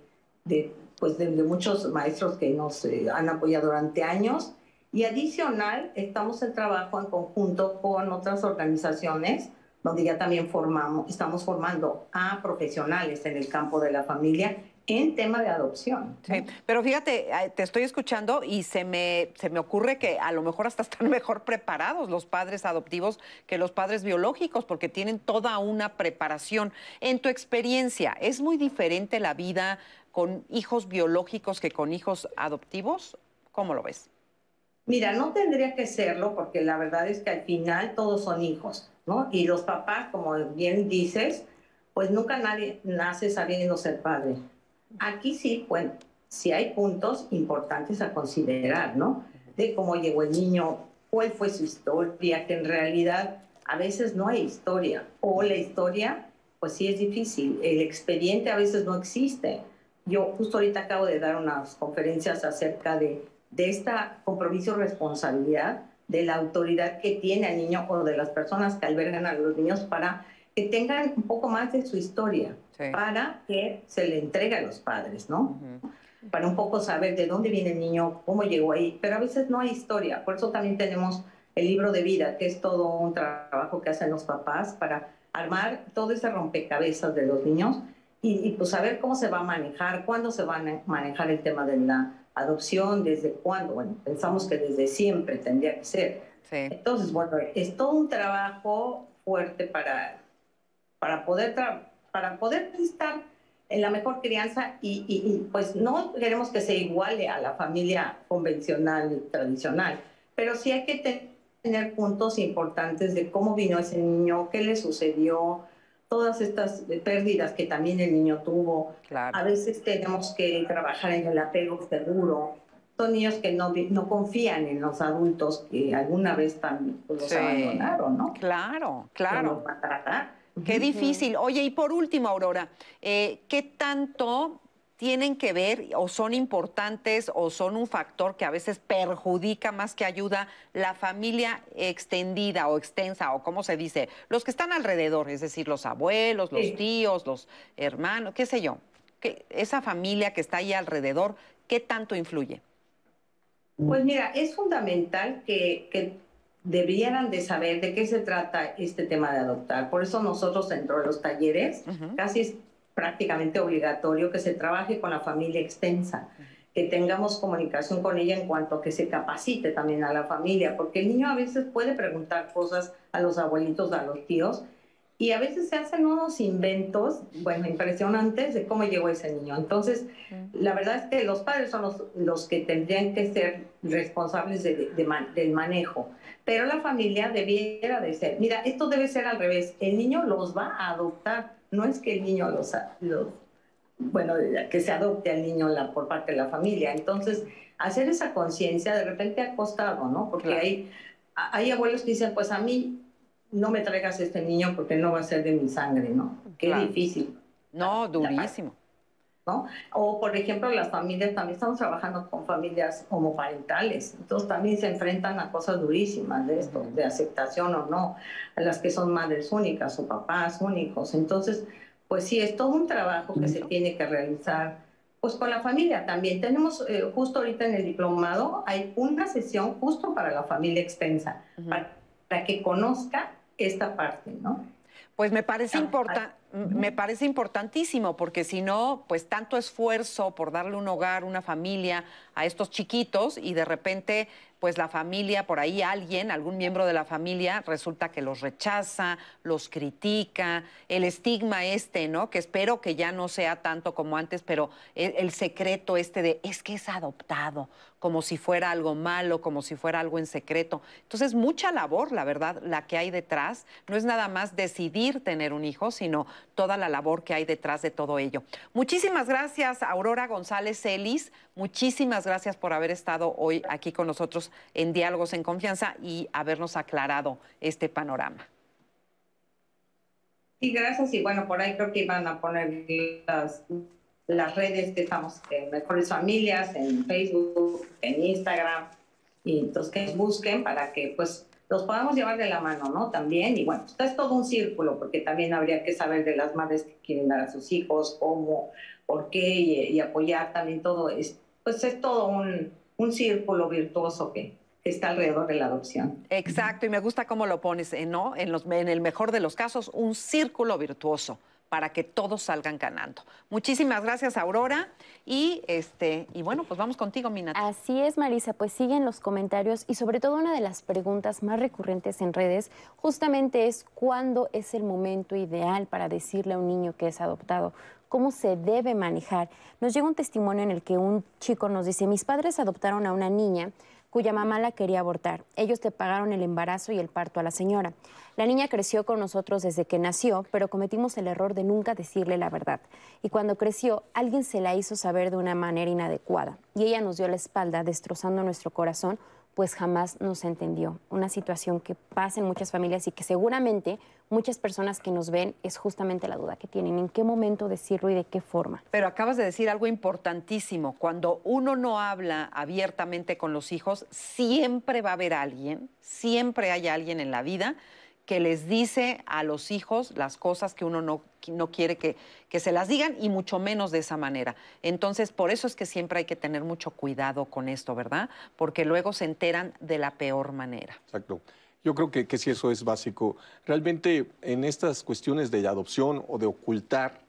de pues de, muchos maestros que nos eh, han apoyado durante años y adicional, estamos en trabajo en conjunto con otras organizaciones donde ya también formamos, estamos formando a profesionales en el campo de la familia en tema de adopción. Pero fíjate, te estoy escuchando y se me, se me ocurre que a lo mejor hasta están mejor preparados los padres adoptivos que los padres biológicos, porque tienen toda una preparación. En tu experiencia, ¿es muy diferente la vida con hijos biológicos que con hijos adoptivos? ¿Cómo lo ves? Mira, no tendría que serlo porque la verdad es que al final todos son hijos, ¿no? Y los papás, como bien dices, pues nunca nadie nace sabiendo ser padre. Aquí sí, bueno, sí hay puntos importantes a considerar, ¿no? De cómo llegó el niño, cuál fue su historia, que en realidad a veces no hay historia, o la historia, pues sí es difícil, el expediente a veces no existe. Yo justo ahorita acabo de dar unas conferencias acerca de de esta compromiso responsabilidad de la autoridad que tiene el niño o de las personas que albergan a los niños para que tengan un poco más de su historia, para que se le entregue a los padres, ¿no? Para un poco saber de dónde viene el niño, cómo llegó ahí, pero a veces no hay historia, por eso también tenemos el libro de vida, que es todo un trabajo que hacen los papás para armar todo ese rompecabezas de los niños y, y pues saber cómo se va a manejar, cuándo se va a manejar el tema de la adopción, desde cuándo, bueno, pensamos que desde siempre tendría que ser. Entonces, bueno, es todo un trabajo fuerte para, para, poder, para poder estar en la mejor crianza y, y, pues no queremos que se iguale a la familia convencional y tradicional, pero sí hay que tener puntos importantes de cómo vino ese niño, qué le sucedió, todas estas pérdidas que también el niño tuvo. A veces tenemos que trabajar en el apego seguro. Son niños que no, no confían en los adultos que alguna vez también los abandonaron, ¿no? Claro, claro. Qué difícil. Oye, y por último, Aurora, eh, ¿qué tanto tienen que ver o son importantes o son un factor que a veces perjudica más que ayuda la familia extendida o extensa o como se dice, los que están alrededor, es decir, los abuelos, los tíos, los hermanos, qué sé yo, que esa familia que está ahí alrededor, ¿qué tanto influye? Pues mira, es fundamental que, debieran de saber de qué se trata este tema de adoptar. Por eso nosotros dentro de los talleres casi prácticamente obligatorio que se trabaje con la familia extensa, que tengamos comunicación con ella en cuanto a que se capacite también a la familia, porque el niño a veces puede preguntar cosas a los abuelitos, a los tíos, y a veces se hacen unos inventos, bueno, impresionantes de cómo llegó ese niño. Entonces, la verdad es que los padres son los, los que tendrían que ser responsables de, del manejo, pero la familia debiera de ser, mira, esto debe ser al revés, el niño los va a adoptar no es que el niño los, bueno, que se adopte al niño la, por parte de la familia. Entonces, hacer esa conciencia de repente ha costado, ¿no? Porque hay, hay abuelos que dicen, pues a mí no me traigas este niño porque no va a ser de mi sangre, ¿no? Qué difícil. No, durísimo. O, por ejemplo, las familias, también estamos trabajando con familias homoparentales, entonces también se enfrentan a cosas durísimas de esto, de aceptación o no, a las que son madres únicas o papás únicos. Entonces, pues sí, es todo un trabajo que se tiene que realizar pues con la familia también. Tenemos eh, justo ahorita en el diplomado, hay una sesión justo para la familia extensa, para, que conozca esta parte, ¿no? Pues me parece importante me parece importantísimo porque si no, pues tanto esfuerzo por darle un hogar, una familia a estos chiquitos y de repente pues la familia, por ahí alguien, algún miembro de la familia, resulta que los rechaza, los critica, el estigma este, ¿no? Que espero que ya no sea tanto como antes, pero el, el secreto este de es que es adoptado, como si fuera algo malo, como si fuera algo en secreto. Entonces, mucha labor, la verdad, la que hay detrás. No es nada más decidir tener un hijo, sino toda la labor que hay detrás de todo ello. Muchísimas gracias, Aurora González Celis. Muchísimas gracias por haber estado hoy aquí con nosotros en Diálogos en Confianza y habernos aclarado este panorama. Sí, gracias. Y bueno, por ahí creo que iban a poner las, las redes que estamos en Mejores Familias, en Facebook, en Instagram. Y entonces que busquen para que pues los podamos llevar de la mano, ¿no? También, y bueno, esto es todo un círculo, porque también habría que saber de las madres que quieren dar a sus hijos, cómo, por qué, y, apoyar también todo. Es, pues es todo un, un círculo virtuoso que, está alrededor de la adopción. Exacto, y me gusta cómo lo pones, ¿eh? ¿no? En, los, en el mejor de los casos, un círculo virtuoso para que todos salgan ganando. Muchísimas gracias, Aurora. Y este, y bueno, pues vamos contigo, Minata. Así es, Marisa, pues siguen los comentarios y sobre todo una de las preguntas más recurrentes en redes justamente es cuándo es el momento ideal para decirle a un niño que es adoptado cómo se debe manejar. Nos llega un testimonio en el que un chico nos dice, mis padres adoptaron a una niña cuya mamá la quería abortar. Ellos te pagaron el embarazo y el parto a la señora. La niña creció con nosotros desde que nació, pero cometimos el error de nunca decirle la verdad. Y cuando creció, alguien se la hizo saber de una manera inadecuada. Y ella nos dio la espalda, destrozando nuestro corazón pues jamás nos entendió. Una situación que pasa en muchas familias y que seguramente muchas personas que nos ven es justamente la duda que tienen, en qué momento decirlo y de qué forma. Pero acabas de decir algo importantísimo, cuando uno no habla abiertamente con los hijos, siempre va a haber alguien, siempre hay alguien en la vida que les dice a los hijos las cosas que uno no, no quiere que, que, se las digan y mucho menos de esa manera. Entonces, por eso es que siempre hay que tener mucho cuidado con esto, ¿verdad? Porque luego se enteran de la peor manera. Exacto. Yo creo que, que sí eso es básico. Realmente en estas cuestiones de adopción o de ocultar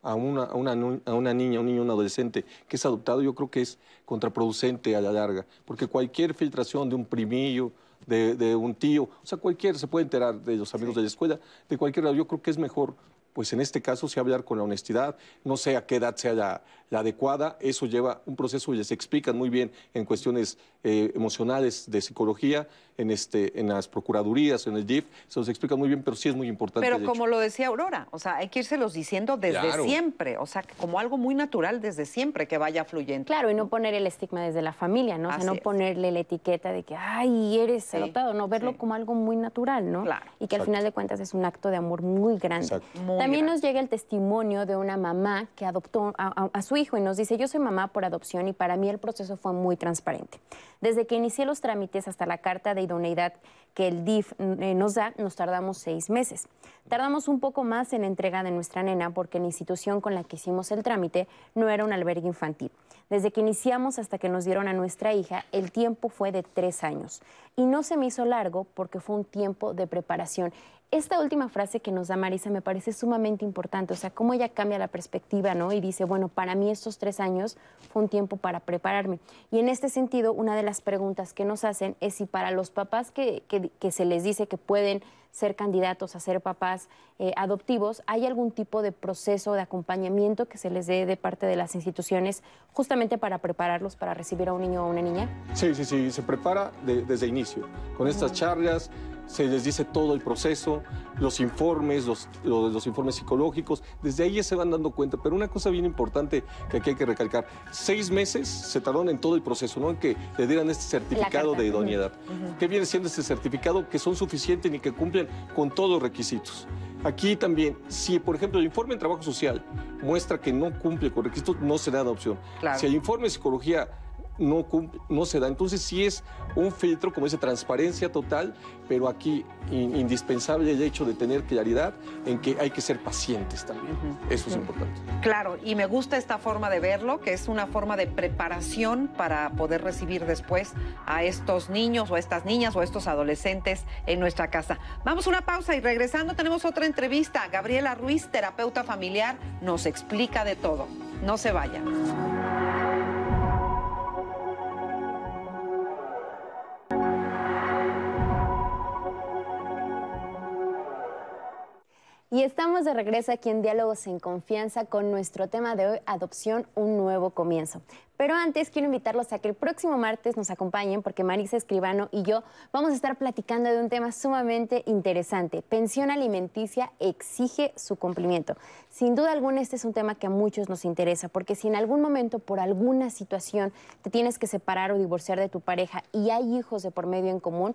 a una, a una, a una niña, un niño, un adolescente que es adoptado, yo creo que es contraproducente a la larga, porque cualquier filtración de un primillo, de, un tío, o sea, cualquiera se puede enterar de los amigos de la escuela, de cualquier lado. Yo creo que es mejor, pues en este caso, sí hablar con la honestidad, no sé a qué edad sea la, la adecuada, eso lleva un proceso y les explican muy bien en cuestiones eh, emocionales de psicología, en, este, en las procuradurías, en el DIF, se los explica muy bien, pero sí es muy importante. Pero como lo decía Aurora, o sea, hay que irselos diciendo desde siempre, o sea, como algo muy natural desde siempre que vaya fluyendo. Claro, y no poner el estigma desde la familia, ¿no? O sea, no ponerle la etiqueta de que, ay, eres adoptado, no, verlo como algo muy natural, ¿no? Claro. Y que al final de cuentas es un acto de amor muy grande. También nos llega el testimonio de una mamá que adoptó a su hijo y nos dice, yo soy mamá por adopción y para mí el proceso fue muy transparente. Desde que inicié los trámites hasta la carta de idoneidad que el DIF eh, nos da, nos tardamos seis meses. Tardamos un poco más en la entrega de nuestra nena porque la institución con la que hicimos el trámite no era un albergue infantil. Desde que iniciamos hasta que nos dieron a nuestra hija, el tiempo fue de tres años. Y no se me hizo largo porque fue un tiempo de preparación. Esta última frase que nos da Marisa me parece sumamente importante, o sea, cómo ella cambia la perspectiva, ¿no? Y dice, bueno, para mí estos tres años fue un tiempo para prepararme. Y en este sentido, una de las preguntas que nos hacen es si para los papás que, que se les dice que pueden ser candidatos a ser papás eh, adoptivos, ¿hay algún tipo de proceso de acompañamiento que se les dé de parte de las instituciones justamente para prepararlos para recibir a un niño o una niña? Sí, sí, sí, se prepara desde inicio, con estas charlas, se les dice todo el proceso, los informes, los, los, informes psicológicos, desde ahí ya se van dando cuenta. Pero una cosa bien importante que aquí hay que recalcar, seis meses se tardaron en todo el proceso, ¿no? En que le dieran este certificado de idoneidad. ¿Qué viene siendo este certificado? Que son suficientes y que cumplen con todos los requisitos. Aquí también, si por ejemplo el informe de trabajo social muestra que no cumple con requisitos, no será adopción. Si el informe de psicología no, no se da. Entonces sí es un filtro, como dice, transparencia total, pero aquí indispensable el hecho de tener claridad en que hay que ser pacientes también. Eso es importante. Claro, y me gusta esta forma de verlo, que es una forma de preparación para poder recibir después a estos niños o a estas niñas o a estos adolescentes en nuestra casa. Vamos a una pausa y regresando tenemos otra entrevista. Gabriela Ruiz, terapeuta familiar, nos explica de todo. No se vayan. Y estamos de regreso aquí en Diálogos en Confianza con nuestro tema de hoy, adopción, un nuevo comienzo. Pero antes quiero invitarlos a que el próximo martes nos acompañen porque Marisa Escribano y yo vamos a estar platicando de un tema sumamente interesante. Pensión alimenticia exige su cumplimiento. Sin duda alguna este es un tema que a muchos nos interesa porque si en algún momento por alguna situación te tienes que separar o divorciar de tu pareja y hay hijos de por medio en común,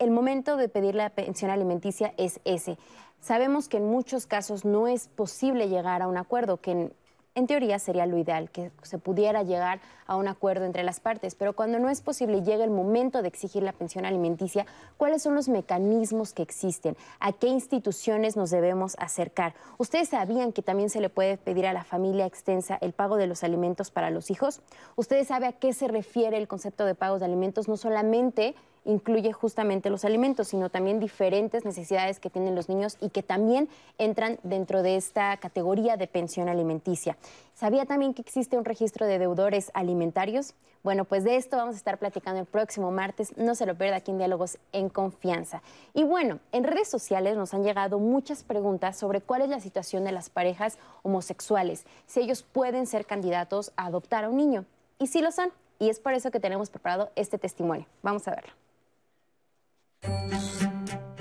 el momento de pedir la pensión alimenticia es ese. Sabemos que en muchos casos no es posible llegar a un acuerdo, que en, teoría sería lo ideal, que se pudiera llegar a un acuerdo entre las partes, pero cuando no es posible y llega el momento de exigir la pensión alimenticia, ¿cuáles son los mecanismos que existen? ¿A qué instituciones nos debemos acercar? ¿Ustedes sabían que también se le puede pedir a la familia extensa el pago de los alimentos para los hijos? ¿Ustedes saben a qué se refiere el concepto de pagos de alimentos? No solamente incluye justamente los alimentos, sino también diferentes necesidades que tienen los niños y que también entran dentro de esta categoría de pensión alimenticia. ¿Sabía también que existe un registro de deudores alimentarios? Bueno, pues de esto vamos a estar platicando el próximo martes. No se lo pierda aquí en Diálogos en Confianza. Y bueno, en redes sociales nos han llegado muchas preguntas sobre cuál es la situación de las parejas homosexuales, si ellos pueden ser candidatos a adoptar a un niño. Y si lo son. Y es por eso que tenemos preparado este testimonio. Vamos a verlo.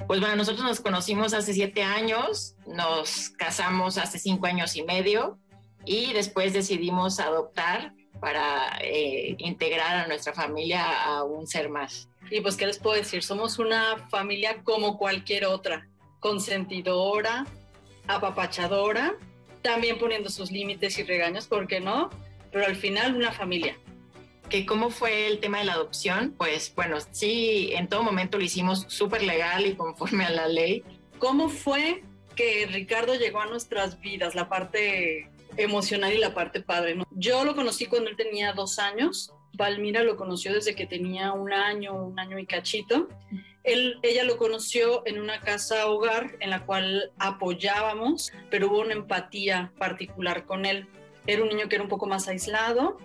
Pues bueno, nosotros nos conocimos hace siete años, nos casamos hace cinco años y medio y después decidimos adoptar para eh, integrar a nuestra familia a un ser más. Y pues, ¿qué les puedo decir? Somos una familia como cualquier otra, consentidora, apapachadora, también poniendo sus límites y regaños, ¿por qué no? Pero al final una familia que cómo fue el tema de la adopción, pues bueno, sí, en todo momento lo hicimos súper legal y conforme a la ley. ¿Cómo fue que Ricardo llegó a nuestras vidas, la parte emocional y la parte padre? Yo lo conocí cuando él tenía dos años, Valmira lo conoció desde que tenía un año, un año y cachito. Él, ella lo conoció en una casa hogar en la cual apoyábamos, pero hubo una empatía particular con él. Era un niño que era un poco más aislado,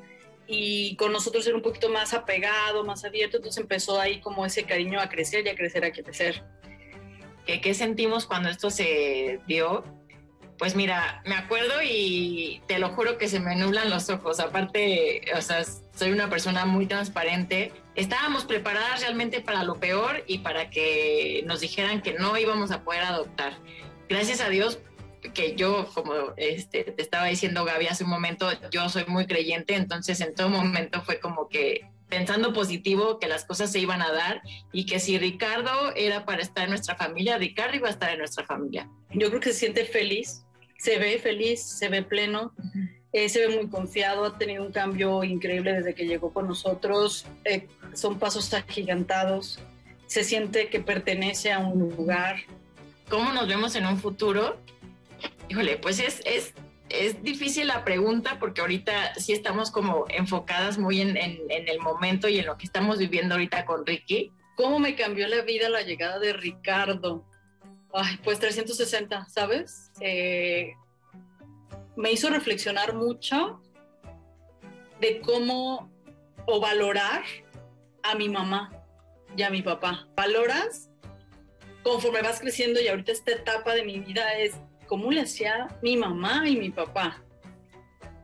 y con nosotros era un poquito más apegado, más abierto, entonces empezó ahí como ese cariño a crecer y a crecer, a crecer. ¿Qué, qué sentimos cuando esto se dio? Pues mira, me acuerdo y te lo juro que se me nublan los ojos. Aparte, o sea, soy una persona muy transparente. Estábamos preparadas realmente para lo peor y para que nos dijeran que no íbamos a poder adoptar. Gracias a Dios que yo, como este, te estaba diciendo Gaby hace un momento, yo soy muy creyente, entonces en todo momento fue como que pensando positivo que las cosas se iban a dar y que si Ricardo era para estar en nuestra familia, Ricardo iba a estar en nuestra familia. Yo creo que se siente feliz, se ve feliz, se ve pleno. Eh, se ve muy confiado, ha tenido un cambio increíble desde que llegó con nosotros. Eh, son pasos agigantados. Se siente que pertenece a un lugar. ¿Cómo nos vemos en un futuro? Híjole, pues es, es, es difícil la pregunta porque ahorita sí estamos como enfocadas muy en, en, el momento y en lo que estamos viviendo ahorita con Ricky. ¿Cómo me cambió la vida la llegada de Ricardo? Ay, pues 360, ¿sabes? Eh, me hizo reflexionar mucho de cómo o valorar a mi mamá y a mi papá. Valoras conforme vas creciendo y ahorita esta etapa de mi vida es cómo le hacía mi mamá y mi papá.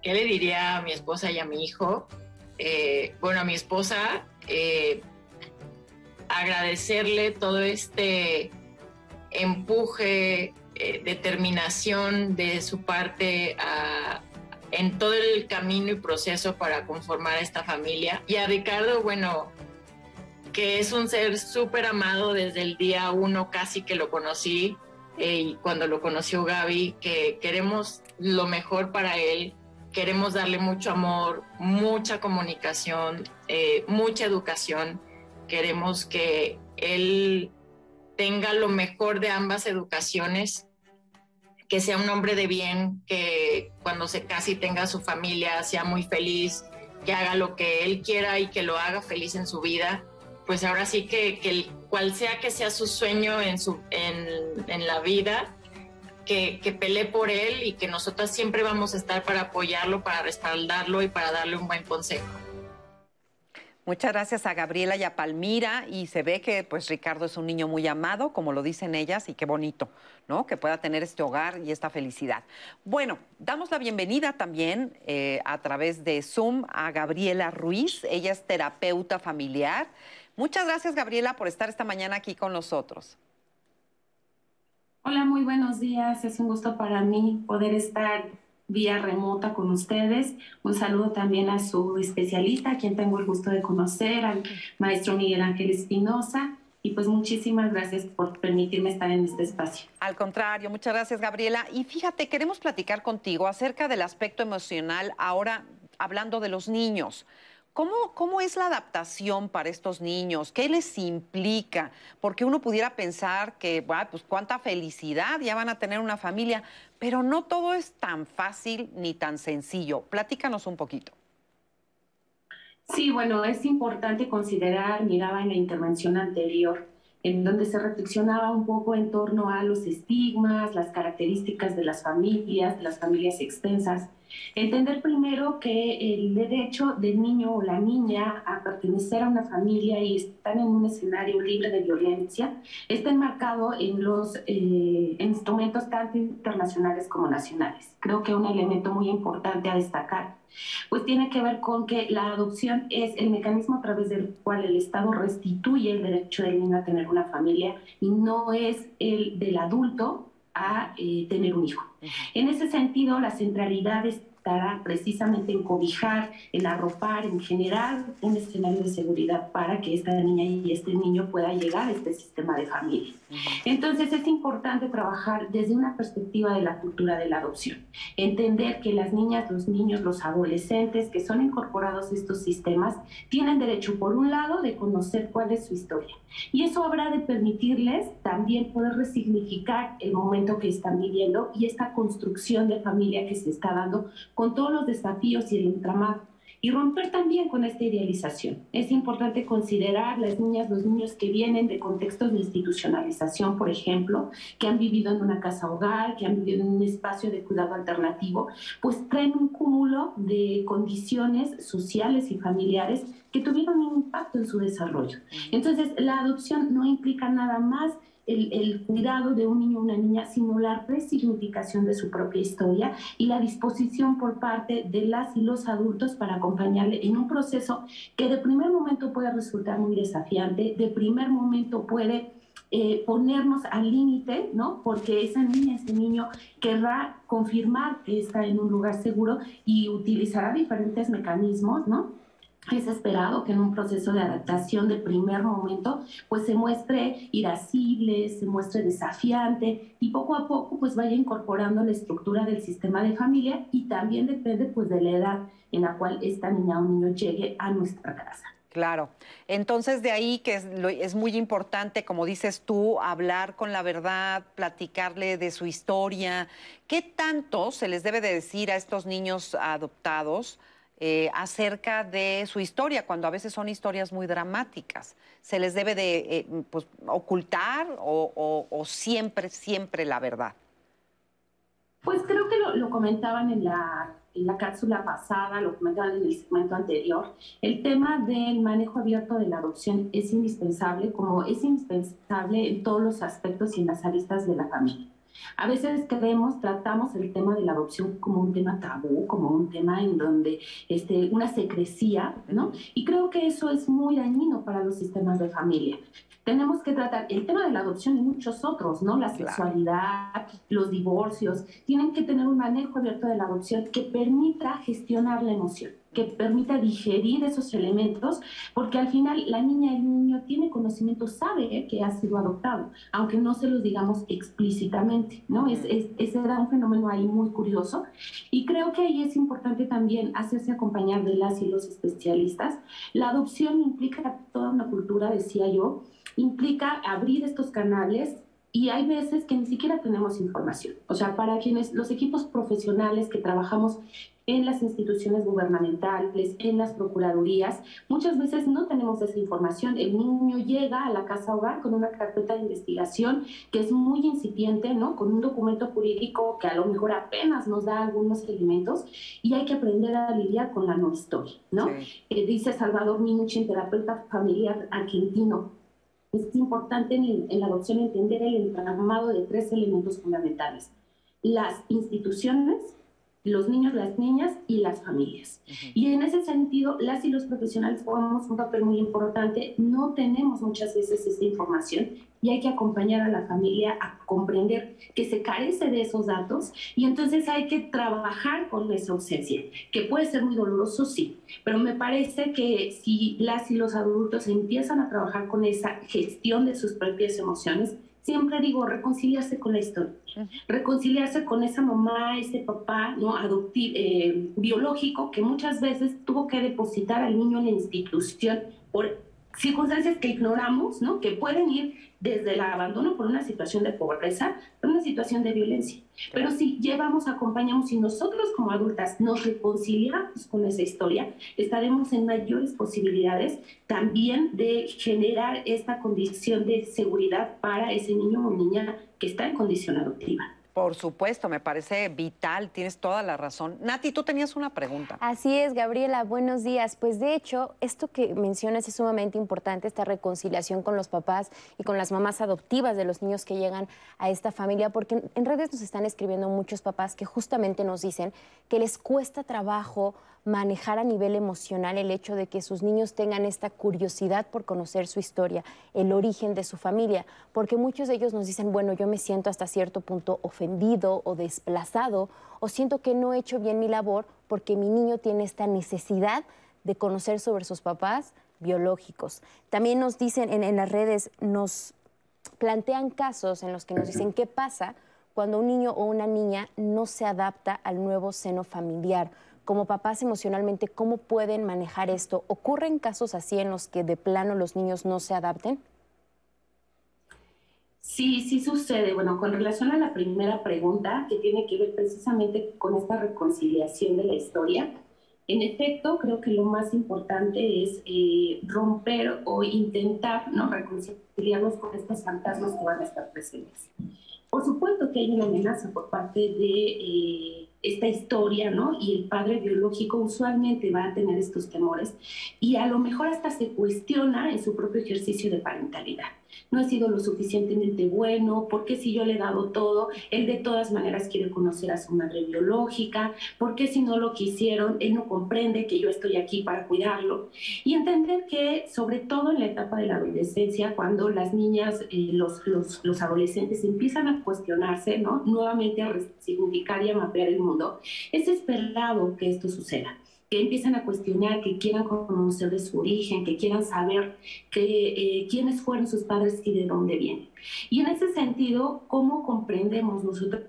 ¿Qué le diría a mi esposa y a mi hijo? Eh, bueno, a mi esposa, eh, agradecerle todo este empuje, eh, determinación de su parte en todo el camino y proceso para conformar esta familia. Y a Ricardo, bueno, que es un ser súper amado desde el día uno casi que lo conocí, y cuando lo conoció Gaby, que queremos lo mejor para él, queremos darle mucho amor, mucha comunicación, eh, mucha educación. Queremos que él tenga lo mejor de ambas educaciones, que sea un hombre de bien, que cuando se case tenga su familia sea muy feliz, que haga lo que él quiera y que lo haga feliz en su vida. Pues ahora sí que, que cual sea que sea su sueño en, su, en la vida, que, que pelee por él y que nosotras siempre vamos a estar para apoyarlo, para respaldarlo y para darle un buen consejo. Muchas gracias a Gabriela y a Palmira y se ve que pues Ricardo es un niño muy amado, como lo dicen ellas, y qué bonito, ¿no? Que pueda tener este hogar y esta felicidad. Bueno, damos la bienvenida también eh, a través de Zoom a Gabriela Ruiz. Ella es terapeuta familiar. Muchas gracias, Gabriela, por estar esta mañana aquí con nosotros. Hola, muy buenos días. Es un gusto para mí poder estar vía remota con ustedes. Un saludo también a su especialista, a quien tengo el gusto de conocer, al maestro Miguel Ángel Espinosa. Y pues muchísimas gracias por permitirme estar en este espacio. Al contrario, muchas gracias Gabriela. Y fíjate, queremos platicar contigo acerca del aspecto emocional, ahora hablando de los niños. ¿Cómo, es la adaptación para estos niños? ¿Qué les implica? Porque uno pudiera pensar que, pues cuánta felicidad, ya van a tener una familia, pero no todo es tan fácil ni tan sencillo. Platícanos un poquito. Sí, bueno, es importante considerar, miraba en la intervención anterior, en donde se reflexionaba un poco en torno a los estigmas, las características de las familias, de las familias extensas. Entender primero que el derecho del niño o la niña a pertenecer a una familia y estar en un escenario libre de violencia está enmarcado en los eh, instrumentos tanto internacionales como nacionales. Creo que un elemento muy importante a destacar pues tiene que ver con que la adopción es el mecanismo a través del cual el Estado restituye el derecho del niño a tener una familia y no es el del adulto a eh, tener un hijo. En ese sentido, la centralidad estará precisamente en cobijar, en arropar, en generar un escenario de seguridad para que esta niña y este niño pueda llegar a este sistema de familia. Entonces es importante trabajar desde una perspectiva de la cultura de la adopción, entender que las niñas, los niños, los adolescentes que son incorporados a estos sistemas tienen derecho, por un lado, de conocer cuál es su historia. Y eso habrá de permitirles también poder resignificar el momento que están viviendo y esta construcción de familia que se está dando con todos los desafíos y el entramado y romper también con esta idealización. Es importante considerar las niñas, los niños que vienen de contextos de institucionalización, por ejemplo, que han vivido en una casa hogar, que han vivido en un espacio de cuidado alternativo, pues traen un cúmulo de condiciones sociales y familiares que tuvieron un impacto en su desarrollo. Entonces, la adopción no implica nada más el, cuidado de un niño o una niña, sino la resignificación de su propia historia y la disposición por parte de las y los adultos para acompañarle en un proceso que de primer momento puede resultar muy desafiante, de primer momento puede eh, ponernos al límite, ¿no? Porque esa niña, ese niño querrá confirmar que está en un lugar seguro y utilizará diferentes mecanismos, ¿no? Es esperado que en un proceso de adaptación de primer momento pues se muestre irascible, se muestre desafiante y poco a poco pues vaya incorporando la estructura del sistema de familia y también depende pues de la edad en la cual esta niña o niño llegue a nuestra casa. Claro. Entonces, de ahí que es, es, muy importante, como dices tú, hablar con la verdad, platicarle de su historia. ¿Qué tanto se les debe de decir a estos niños adoptados eh, acerca de su historia, cuando a veces son historias muy dramáticas. ¿Se les debe de eh, pues, ocultar o, siempre, siempre la verdad? Pues creo que lo, comentaban en la, en la cápsula pasada, lo comentaban en el segmento anterior. El tema del manejo abierto de la adopción es indispensable, como es indispensable en todos los aspectos y en las aristas de la familia. A veces creemos, tratamos el tema de la adopción como un tema tabú, como un tema en donde este, una secrecía, ¿no? Y creo que eso es muy dañino para los sistemas de familia. Tenemos que tratar el tema de la adopción y muchos otros, ¿no? La sexualidad, los divorcios, tienen que tener un manejo abierto de la adopción que permita gestionar la emoción que permita digerir esos elementos, porque al final la niña, el niño tiene conocimiento, sabe que ha sido adoptado, aunque no se los digamos explícitamente, ¿no? Es, es, ese era un fenómeno ahí muy curioso y creo que ahí es importante también hacerse acompañar de las y los especialistas. La adopción implica toda una cultura, decía yo, implica abrir estos canales, y hay veces que ni siquiera tenemos información. O sea, para quienes los equipos profesionales que trabajamos en las instituciones gubernamentales, en las procuradurías, muchas veces no tenemos esa información. El niño llega a la casa hogar con una carpeta de investigación que es muy incipiente, ¿no? Con un documento jurídico que a lo mejor apenas nos da algunos elementos y hay que aprender a lidiar con la no historia, ¿no? Eh, dice Salvador Minuchin, terapeuta familiar argentino, es importante en, en, la adopción entender el entramado de tres elementos fundamentales. Las instituciones, los niños, las niñas y las familias. Y en ese sentido, las y los profesionales jugamos un papel muy importante. No tenemos muchas veces esta información y hay que acompañar a la familia a comprender que se carece de esos datos y entonces hay que trabajar con esa ausencia, que puede ser muy doloroso, sí, pero me parece que si las y los adultos empiezan a trabajar con esa gestión de sus propias emociones, siempre digo reconciliarse con la historia, reconciliarse con esa mamá, ese papá no adoptivo, eh, biológico que muchas veces tuvo que depositar al niño en la institución por circunstancias que ignoramos, ¿no? que pueden ir desde el abandono por una situación de pobreza a una situación de violencia. Pero si llevamos, acompañamos y nosotros como adultas nos reconciliamos con esa historia, estaremos en mayores posibilidades también de generar esta condición de seguridad para ese niño o niña que está en condición adoptiva. Por supuesto, me parece vital, tienes toda la razón. Nati, tú tenías una pregunta. Así es, Gabriela, buenos días. Pues de hecho, esto que mencionas es sumamente importante, esta reconciliación con los papás y con las mamás adoptivas de los niños que llegan a esta familia, porque en redes nos están escribiendo muchos papás que justamente nos dicen que les cuesta trabajo manejar a nivel emocional el hecho de que sus niños tengan esta curiosidad por conocer su historia, el origen de su familia, porque muchos de ellos nos dicen, bueno, yo me siento hasta cierto punto ofendido o desplazado, o siento que no he hecho bien mi labor porque mi niño tiene esta necesidad de conocer sobre sus papás biológicos. También nos dicen en, en las redes, nos plantean casos en los que nos dicen qué pasa cuando un niño o una niña no se adapta al nuevo seno familiar como papás emocionalmente, ¿cómo pueden manejar esto? ¿Ocurren casos así en los que de plano los niños no se adapten? Sí, sí sucede. Bueno, con relación a la primera pregunta, que tiene que ver precisamente con esta reconciliación de la historia, en efecto, creo que lo más importante es eh, romper o intentar ¿no? reconciliarnos con estos fantasmas que van a estar presentes. Por supuesto que hay una amenaza por parte de eh, esta historia, ¿no? Y el padre biológico usualmente va a tener estos temores y a lo mejor hasta se cuestiona en su propio ejercicio de parentalidad no he sido lo suficientemente bueno, porque si yo le he dado todo, él de todas maneras quiere conocer a su madre biológica, porque si no lo quisieron, él no comprende que yo estoy aquí para cuidarlo. Y entender que, sobre todo en la etapa de la adolescencia, cuando las niñas, eh, los, los, adolescentes empiezan a cuestionarse, ¿no? nuevamente a resignificar y a mapear el mundo, es esperado que esto suceda que empiezan a cuestionar, que quieran conocer de su origen, que quieran saber eh, quiénes fueron sus padres y de dónde vienen. Y en ese sentido, ¿cómo comprendemos nosotros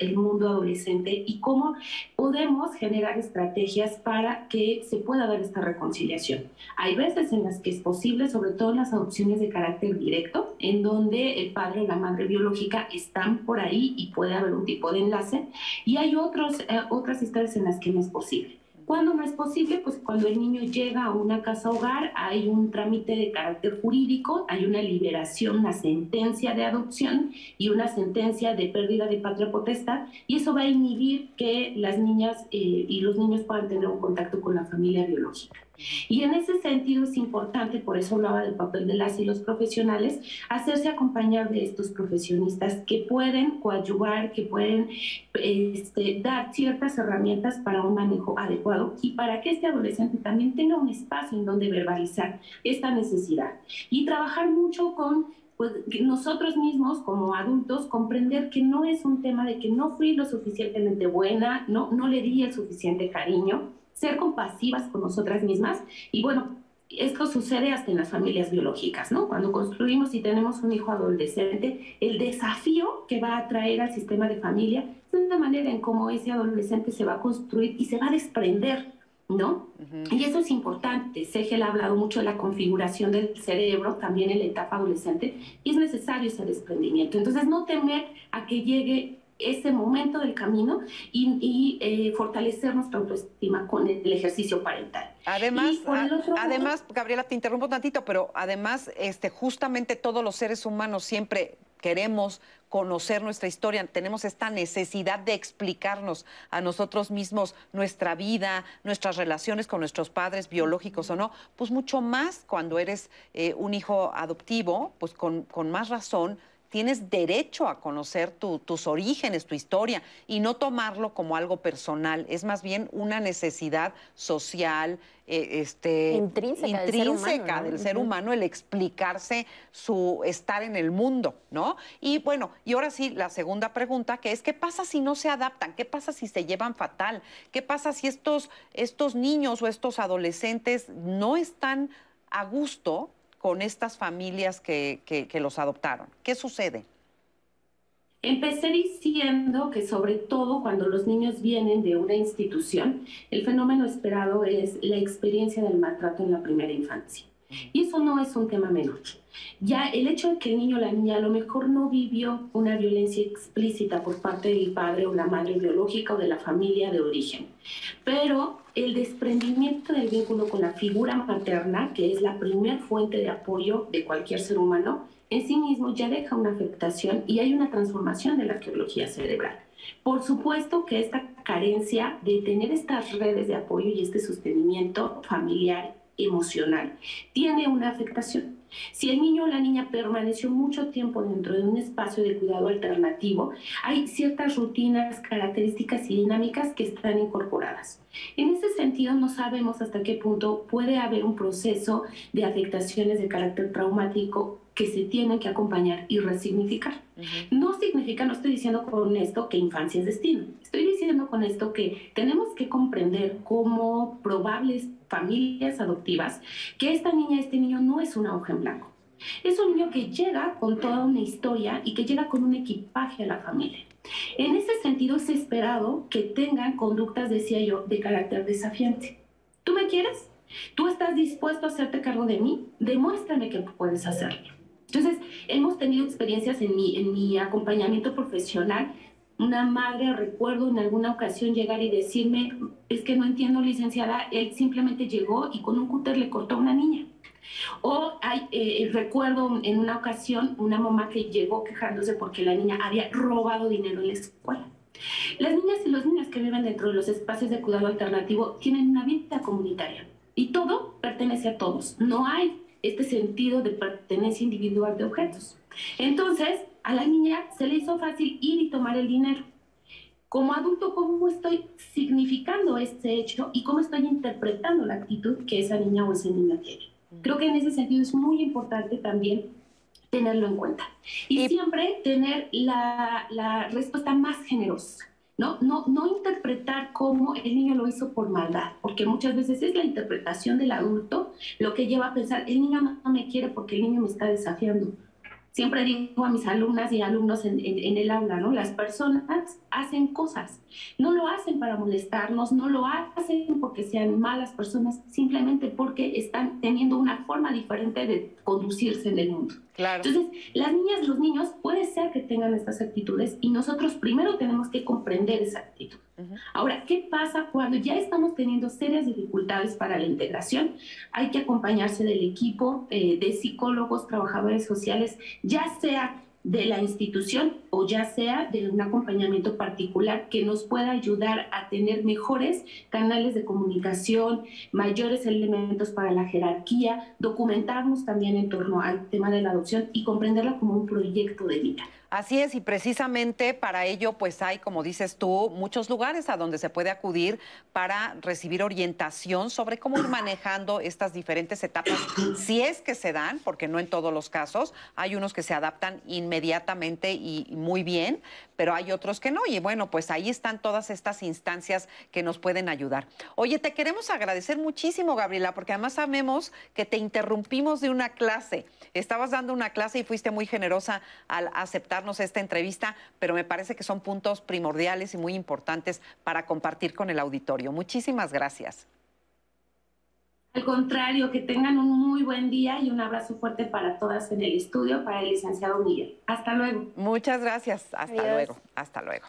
el mundo adolescente y cómo podemos generar estrategias para que se pueda dar esta reconciliación. Hay veces en las que es posible, sobre todo en las adopciones de carácter directo, en donde el padre y la madre biológica están por ahí y puede haber un tipo de enlace, y hay otros, eh, otras historias en las que no es posible. ¿Cuándo no es posible? Pues cuando el niño llega a una casa hogar, hay un trámite de carácter jurídico, hay una liberación, una sentencia de adopción y una sentencia de pérdida de patria potestad, y eso va a inhibir que las niñas eh, y los niños puedan tener un contacto con la familia biológica. Y en ese sentido es importante, por eso hablaba del papel de las y los profesionales, hacerse acompañar de estos profesionistas que pueden coadyuvar, que pueden este, dar ciertas herramientas para un manejo adecuado y para que este adolescente también tenga un espacio en donde verbalizar esta necesidad. Y trabajar mucho con pues nosotros mismos como adultos comprender que no es un tema de que no fui lo suficientemente buena, no, no le di el suficiente cariño, ser compasivas con nosotras mismas y bueno, esto sucede hasta en las familias biológicas, ¿no? Cuando construimos y tenemos un hijo adolescente, el desafío que va a traer al sistema de familia es una manera en cómo ese adolescente se va a construir y se va a desprender, ¿no? Y eso es importante. Segel ha hablado mucho de la configuración del cerebro también en la etapa adolescente y es necesario ese desprendimiento. Entonces, no temer a que llegue ese momento del camino y, eh, fortalecer nuestra autoestima con el ejercicio parental. Además, además, Gabriela, te interrumpo tantito, pero además, este, justamente todos los seres humanos siempre queremos conocer nuestra historia, tenemos esta necesidad de explicarnos a nosotros mismos nuestra vida, nuestras relaciones con nuestros padres biológicos o no, pues mucho más cuando eres eh, un hijo adoptivo, pues con, con más razón tienes derecho a conocer tus orígenes, tu historia, y no tomarlo como algo personal. Es más bien una necesidad social, eh, este, intrínseca, del, ser humano, el explicarse su estar en el mundo, ¿no? Y bueno, y ahora sí, la segunda pregunta, que es, ¿qué pasa si no se adaptan? ¿Qué pasa si se llevan fatal? ¿Qué pasa si estos, estos niños o estos adolescentes no están a gusto con estas familias que, que, los adoptaron? ¿Qué sucede? Empecé diciendo que sobre todo cuando los niños vienen de una institución, el fenómeno esperado es la experiencia del maltrato en la primera infancia. Y eso no es un tema menor. Ya el hecho de que el niño o la niña a lo mejor no vivió una violencia explícita por parte del padre o la madre biológica o de la familia de origen, pero el desprendimiento del vínculo con la figura materna, que es la primer fuente de apoyo de cualquier ser humano, en sí mismo ya deja una afectación y hay una transformación de la arqueología cerebral. Por supuesto que esta carencia de tener estas redes de apoyo y este sostenimiento familiar, emocional, tiene una afectación. Si el niño o la niña permaneció mucho tiempo dentro de un espacio de cuidado alternativo, hay ciertas rutinas, características y dinámicas que están incorporadas. En ese sentido, no sabemos hasta qué punto puede haber un proceso de afectaciones de carácter traumático que se tienen que acompañar y resignificar. No significa, no estoy diciendo con esto que infancia es destino. Estoy diciendo con esto que tenemos que comprender como probables familias adoptivas que esta niña, este niño no es una hoja en blanco. Es un niño que llega con toda una historia y que llega con un equipaje a la familia. En ese sentido es esperado que tengan conductas, decía yo, de carácter desafiante. ¿Tú me quieres? ¿Tú estás dispuesto a hacerte cargo de mí? Demuéstrame que puedes hacerlo. Entonces, hemos tenido experiencias en mi, en mi acompañamiento profesional. Una madre, recuerdo en alguna ocasión llegar y decirme, es que no entiendo, licenciada, él simplemente llegó y con un cúter le cortó a una niña. O hay, eh, recuerdo en una ocasión una mamá que llegó quejándose porque la niña había robado dinero en la escuela. Las niñas y los niños que viven dentro de los espacios de cuidado alternativo tienen una vida comunitaria y todo pertenece a todos. No hay este sentido de pertenencia individual de objetos. Entonces, a la niña se le hizo fácil ir y tomar el dinero. Como adulto, ¿cómo estoy significando este hecho y cómo estoy interpretando la actitud que esa niña o ese niño tiene? Creo que en ese sentido es muy importante también tenerlo en cuenta. Y, siempre tener la, la respuesta más generosa. ¿No? No, no interpretar cómo el niño lo hizo por maldad, porque muchas veces es la interpretación del adulto lo que lleva a pensar, el niño no me quiere porque el niño me está desafiando siempre digo a mis alumnas y alumnos en, el aula, ¿no? Las personas hacen cosas, no lo hacen para molestarnos, no lo hacen porque sean malas personas, simplemente porque están teniendo una forma diferente de conducirse en el mundo. Claro. Entonces, las niñas, y los niños, puede ser que tengan estas actitudes y nosotros primero tenemos que comprender esa actitud. Ahora, ¿qué pasa cuando ya estamos teniendo serias dificultades para la integración? Hay que acompañarse del equipo eh, de psicólogos, trabajadores sociales, ya sea de la institución o ya sea de un acompañamiento particular que nos pueda ayudar a tener mejores canales de comunicación, mayores elementos para la jerarquía, documentarnos también en torno al tema de la adopción y comprenderla como un proyecto de vida. Así es, y precisamente para ello, pues hay, como dices tú, muchos lugares a donde se puede acudir para recibir orientación sobre cómo ir manejando estas diferentes etapas, si es que se dan, porque no en todos los casos, hay unos que se adaptan inmediatamente y muy bien, pero hay otros que no. Y bueno, pues ahí están todas estas instancias que nos pueden ayudar. Oye, te queremos agradecer muchísimo, Gabriela, porque además sabemos que te interrumpimos de una clase. Estabas dando una clase y fuiste muy generosa al aceptarnos esta entrevista, pero me parece que son puntos primordiales y muy importantes para compartir con el auditorio. Muchísimas gracias. Al contrario, que tengan un muy buen día y un abrazo fuerte para todas en el estudio, para el licenciado Miguel. Hasta luego. Muchas gracias. Hasta luego. Hasta luego.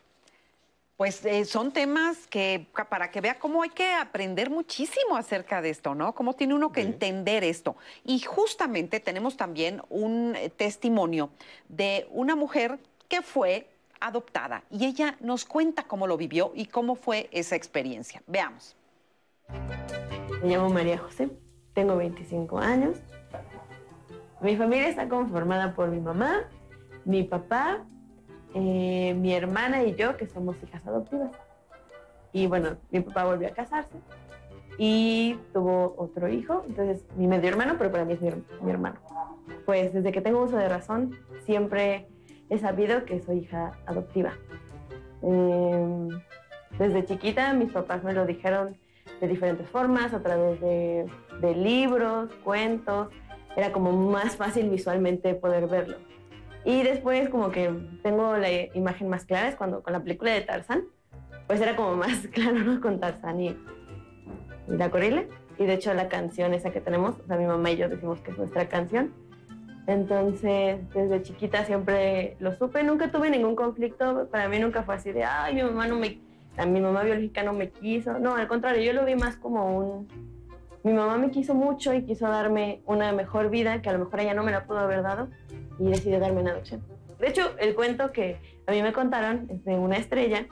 Pues eh, son temas que para que vea cómo hay que aprender muchísimo acerca de esto, ¿no? Cómo tiene uno que entender esto. Y justamente tenemos también un eh, testimonio de una mujer que fue adoptada y ella nos cuenta cómo lo vivió y cómo fue esa experiencia. Veamos. Me llamo María José, tengo 25 años. Mi familia está conformada por mi mamá, mi papá, eh, mi hermana y yo, que somos hijas adoptivas. Y bueno, mi papá volvió a casarse y tuvo otro hijo, entonces mi medio hermano, pero para mí es mi, hermano. Pues desde que tengo uso de razón, siempre he sabido que soy hija adoptiva. Em, desde chiquita mis papás me lo dijeron de diferentes formas, a través de, libros, cuentos. Era como más fácil visualmente poder verlo. Y después como que tengo la imagen más clara es cuando con la película de Tarzán, pues era como más claro, ¿no? Con Tarzán y, la gorila. Y de hecho la canción esa que tenemos, o sea, mi mamá y yo decimos que es nuestra canción. Entonces, desde chiquita siempre lo supe, nunca tuve ningún conflicto, para mí nunca fue así de, ay, mi mamá no me a mi mamá biológica no me quiso. No, al contrario, yo lo vi más como un... Mi mamá me quiso mucho y quiso darme una mejor vida que a lo mejor ella no me la pudo haber dado y decidió darme una adopción. De hecho, el cuento que a mí me contaron es de una estrella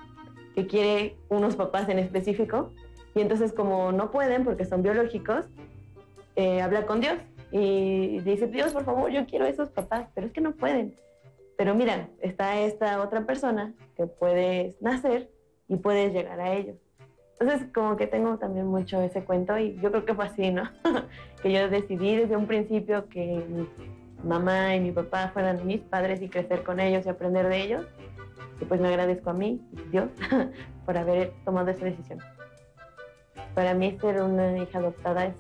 que quiere unos papás en específico y entonces como no pueden porque son biológicos, eh, habla con Dios y dice, Dios, por favor, yo quiero esos papás, pero es que no pueden. Pero mira, está esta otra persona que puede nacer y puedes llegar a ellos. Entonces, como que tengo también mucho ese cuento y yo creo que fue así, ¿no? que yo decidí desde un principio que mi mamá y mi papá fueran mis padres y crecer con ellos y aprender de ellos. Y pues me agradezco a mí, Dios, por haber tomado esa decisión. Para mí ser una hija adoptada es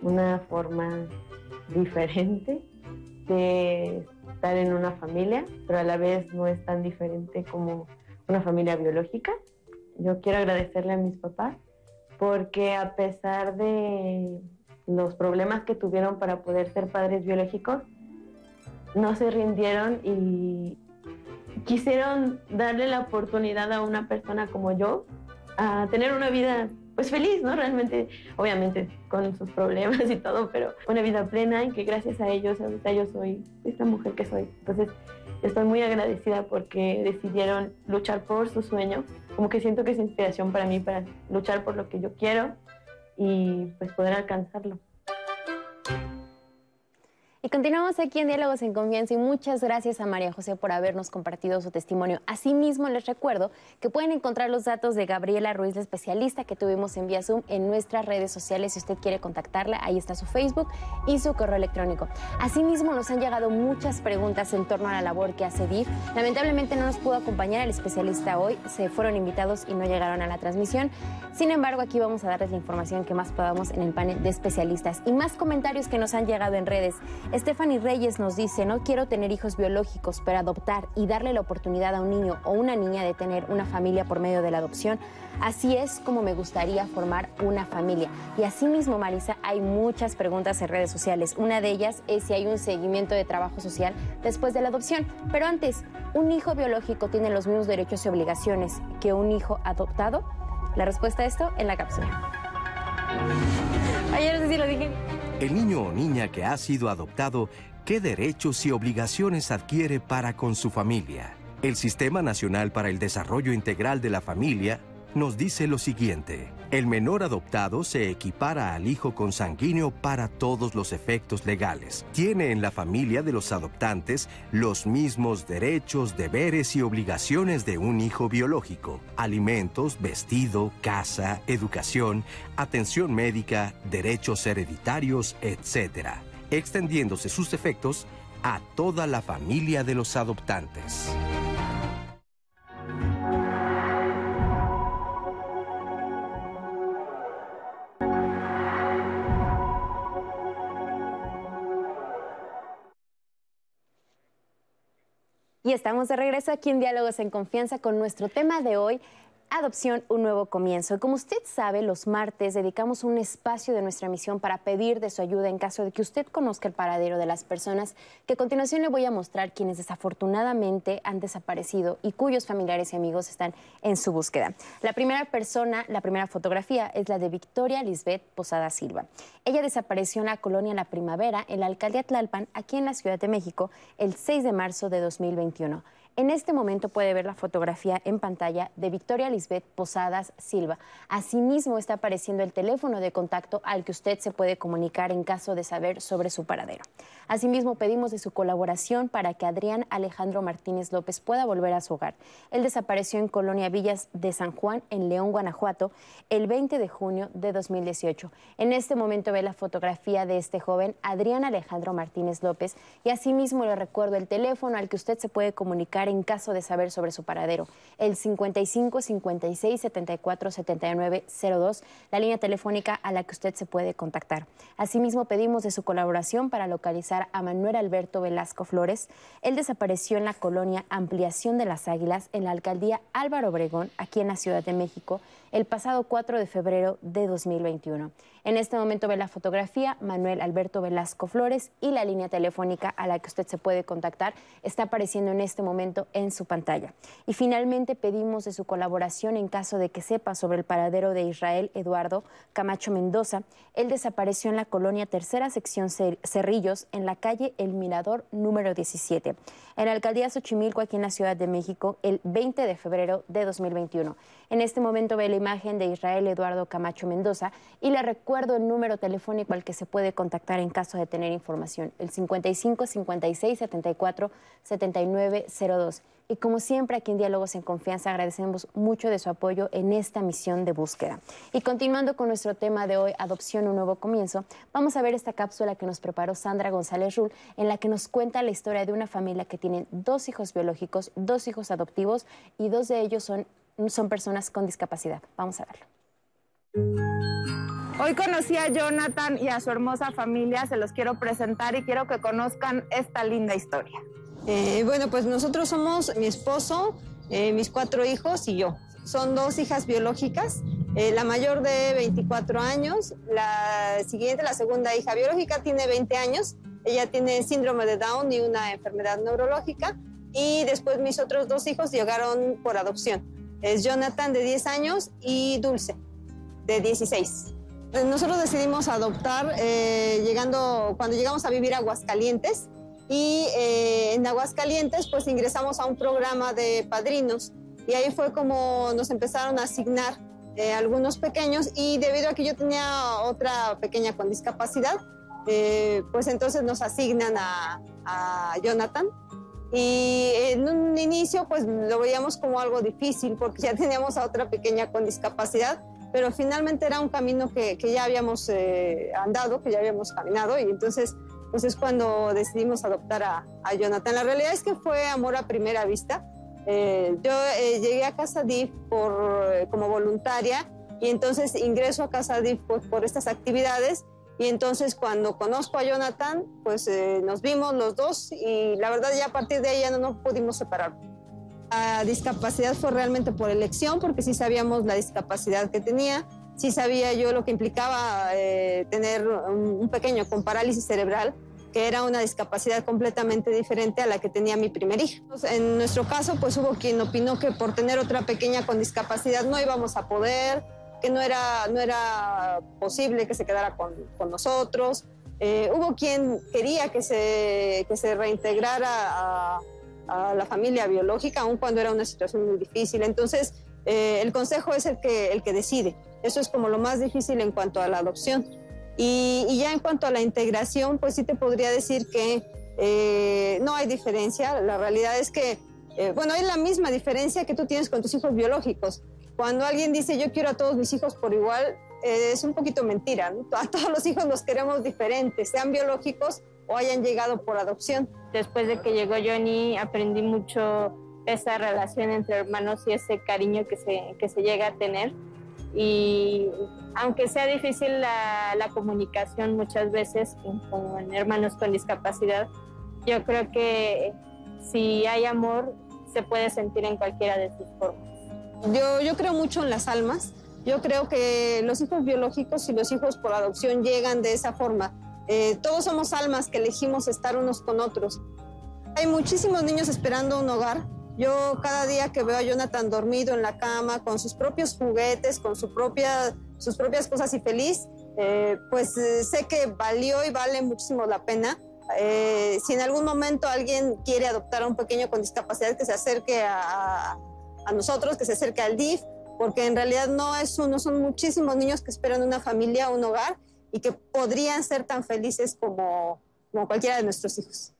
una forma diferente de estar en una familia, pero a la vez no es tan diferente como una familia biológica. Yo quiero agradecerle a mis papás porque a pesar de los problemas que tuvieron para poder ser padres biológicos, no se rindieron y quisieron darle la oportunidad a una persona como yo a tener una vida pues feliz, ¿no? Realmente, obviamente con sus problemas y todo, pero una vida plena y que gracias a ellos ahorita yo soy esta mujer que soy. Entonces, estoy muy agradecida porque decidieron luchar por su sueño. Como que siento que es inspiración para mí para luchar por lo que yo quiero y pues poder alcanzarlo. Y continuamos aquí en Diálogos en Confianza y muchas gracias a María José por habernos compartido su testimonio. Asimismo, les recuerdo que pueden encontrar los datos de Gabriela Ruiz, la especialista que tuvimos en vía Zoom, en nuestras redes sociales. Si usted quiere contactarla, ahí está su Facebook y su correo electrónico. Asimismo, nos han llegado muchas preguntas en torno a la labor que hace DIF. Lamentablemente no nos pudo acompañar el especialista hoy, se fueron invitados y no llegaron a la transmisión. Sin embargo, aquí vamos a darles la información que más podamos en el panel de especialistas y más comentarios que nos han llegado en redes. Stephanie Reyes nos dice, no quiero tener hijos biológicos, pero adoptar y darle la oportunidad a un niño o una niña de tener una familia por medio de la adopción, así es como me gustaría formar una familia. Y asimismo, Marisa, hay muchas preguntas en redes sociales. Una de ellas es si hay un seguimiento de trabajo social después de la adopción. Pero antes, ¿un hijo biológico tiene los mismos derechos y obligaciones que un hijo adoptado? La respuesta a esto en la cápsula. Ayer no sé si lo dije. El niño o niña que ha sido adoptado, ¿qué derechos y obligaciones adquiere para con su familia? El Sistema Nacional para el Desarrollo Integral de la Familia nos dice lo siguiente. El menor adoptado se equipara al hijo consanguíneo para todos los efectos legales. Tiene en la familia de los adoptantes los mismos derechos, deberes y obligaciones de un hijo biológico. Alimentos, vestido, casa, educación, atención médica, derechos hereditarios, etc. Extendiéndose sus efectos a toda la familia de los adoptantes. Y estamos de regreso aquí en Diálogos en Confianza con nuestro tema de hoy, Adopción, un nuevo comienzo. Y como usted sabe, los martes dedicamos un espacio de nuestra misión para pedir de su ayuda en caso de que usted conozca el paradero de las personas que a continuación le voy a mostrar quienes desafortunadamente han desaparecido y cuyos familiares y amigos están en su búsqueda. La primera persona, la primera fotografía es la de Victoria Lisbeth Posada Silva. Ella desapareció en la colonia La Primavera, en la alcaldía Tlalpan, aquí en la Ciudad de México, el 6 de marzo de 2021. En este momento puede ver la fotografía en pantalla de Victoria Lisbeth Posadas Silva. Asimismo está apareciendo el teléfono de contacto al que usted se puede comunicar en caso de saber sobre su paradero. Asimismo pedimos de su colaboración para que Adrián Alejandro Martínez López pueda volver a su hogar. Él desapareció en Colonia Villas de San Juan, en León, Guanajuato, el 20 de junio de 2018. En este momento ve la fotografía de este joven, Adrián Alejandro Martínez López, y asimismo le recuerdo el teléfono al que usted se puede comunicar en caso de saber sobre su paradero. El 55 56 74 79 02, la línea telefónica a la que usted se puede contactar. Asimismo, pedimos de su colaboración para localizar a Manuel Alberto Velasco Flores. Él desapareció en la colonia Ampliación de las Águilas en la alcaldía Álvaro Obregón, aquí en la Ciudad de México, el pasado 4 de febrero de 2021. En este momento ve la fotografía Manuel Alberto Velasco Flores y la línea telefónica a la que usted se puede contactar está apareciendo en este momento en su pantalla. Y finalmente pedimos de su colaboración en caso de que sepa sobre el paradero de Israel Eduardo Camacho Mendoza. Él desapareció en la colonia Tercera Sección Cerrillos en la calle El Mirador número 17, en la alcaldía Xochimilco aquí en la Ciudad de México el 20 de febrero de 2021. En este momento ve imagen de Israel Eduardo Camacho Mendoza y le recuerdo el número telefónico al que se puede contactar en caso de tener información, el 55 56 74 79 02. Y como siempre, aquí en Diálogos en Confianza agradecemos mucho de su apoyo en esta misión de búsqueda. Y continuando con nuestro tema de hoy, Adopción, un nuevo comienzo, vamos a ver esta cápsula que nos preparó Sandra González Rull, en la que nos cuenta la historia de una familia que tiene dos hijos biológicos, dos hijos adoptivos y dos de ellos son son personas con discapacidad. Vamos a verlo. Hoy conocí a Jonathan y a su hermosa familia, se los quiero presentar y quiero que conozcan esta linda historia. Eh, bueno, pues nosotros somos mi esposo, eh, mis cuatro hijos y yo. Son dos hijas biológicas, eh, la mayor de 24 años, la siguiente, la segunda hija biológica, tiene 20 años. Ella tiene síndrome de Down y una enfermedad neurológica. Y después mis otros dos hijos llegaron por adopción es Jonathan de 10 años y Dulce de 16. Nosotros decidimos adoptar eh, llegando, cuando llegamos a vivir a Aguascalientes y eh, en Aguascalientes pues ingresamos a un programa de padrinos y ahí fue como nos empezaron a asignar eh, algunos pequeños y debido a que yo tenía otra pequeña con discapacidad, pues entonces nos asignan a Jonathan y en un inicio pues lo veíamos como algo difícil porque ya teníamos a otra pequeña con discapacidad, pero finalmente era un camino que, que ya habíamos eh, andado, que ya habíamos caminado y entonces pues es cuando decidimos adoptar a, a Jonathan. La realidad es que fue amor a primera vista. Eh, yo eh, llegué a Casa DIF por, como voluntaria y entonces ingreso a Casa DIF pues, por estas actividades y entonces cuando conozco a Jonathan, pues eh, nos vimos los dos y la verdad ya a partir de ahí ya no nos pudimos separar. La discapacidad fue realmente por elección, porque sí sabíamos la discapacidad que tenía, sí sabía yo lo que implicaba eh, tener un, pequeño con parálisis cerebral, que era una discapacidad completamente diferente a la que tenía mi primer hijo. En nuestro caso, pues hubo quien opinó que por tener otra pequeña con discapacidad no íbamos a poder, que no era, no era posible que se quedara con, nosotros. Eh, hubo quien quería que se, que se reintegrara a, la familia biológica, aun cuando era una situación muy difícil. Entonces, eh, el consejo es el que, el que decide. Eso es como lo más difícil en cuanto a la adopción. Y, y ya en cuanto a la integración, pues sí te podría decir que eh, no hay diferencia. La realidad es que, bueno, hay la misma diferencia que tú tienes con tus hijos biológicos. Cuando alguien dice yo quiero a todos mis hijos por igual, eh, es un poquito mentira. A todos los hijos los queremos diferentes, sean biológicos o hayan llegado por adopción. Después de que llegó Johnny, aprendí mucho esa relación entre hermanos y ese cariño que se, que se llega a tener. Y aunque sea difícil la, la comunicación muchas veces con hermanos con discapacidad, yo creo que si hay amor, se puede sentir en cualquiera de sus formas. Yo, yo creo mucho en las almas. Yo creo que los hijos biológicos y los hijos por adopción llegan de esa forma. Eh, todos somos almas que elegimos estar unos con otros. Hay muchísimos niños esperando un hogar. Yo cada día que veo a Jonathan dormido en la cama, con sus propios juguetes, con su propia, sus propias cosas y feliz, eh, pues eh, sé que valió y vale muchísimo la pena. si en algún momento alguien quiere adoptar a un pequeño con discapacidad, que se acerque a, a nosotros, que se acerque al DIF, porque en realidad no es uno, son muchísimos niños que esperan una familia, un hogar y que podrían ser tan felices como, como cualquiera de nuestros hijos.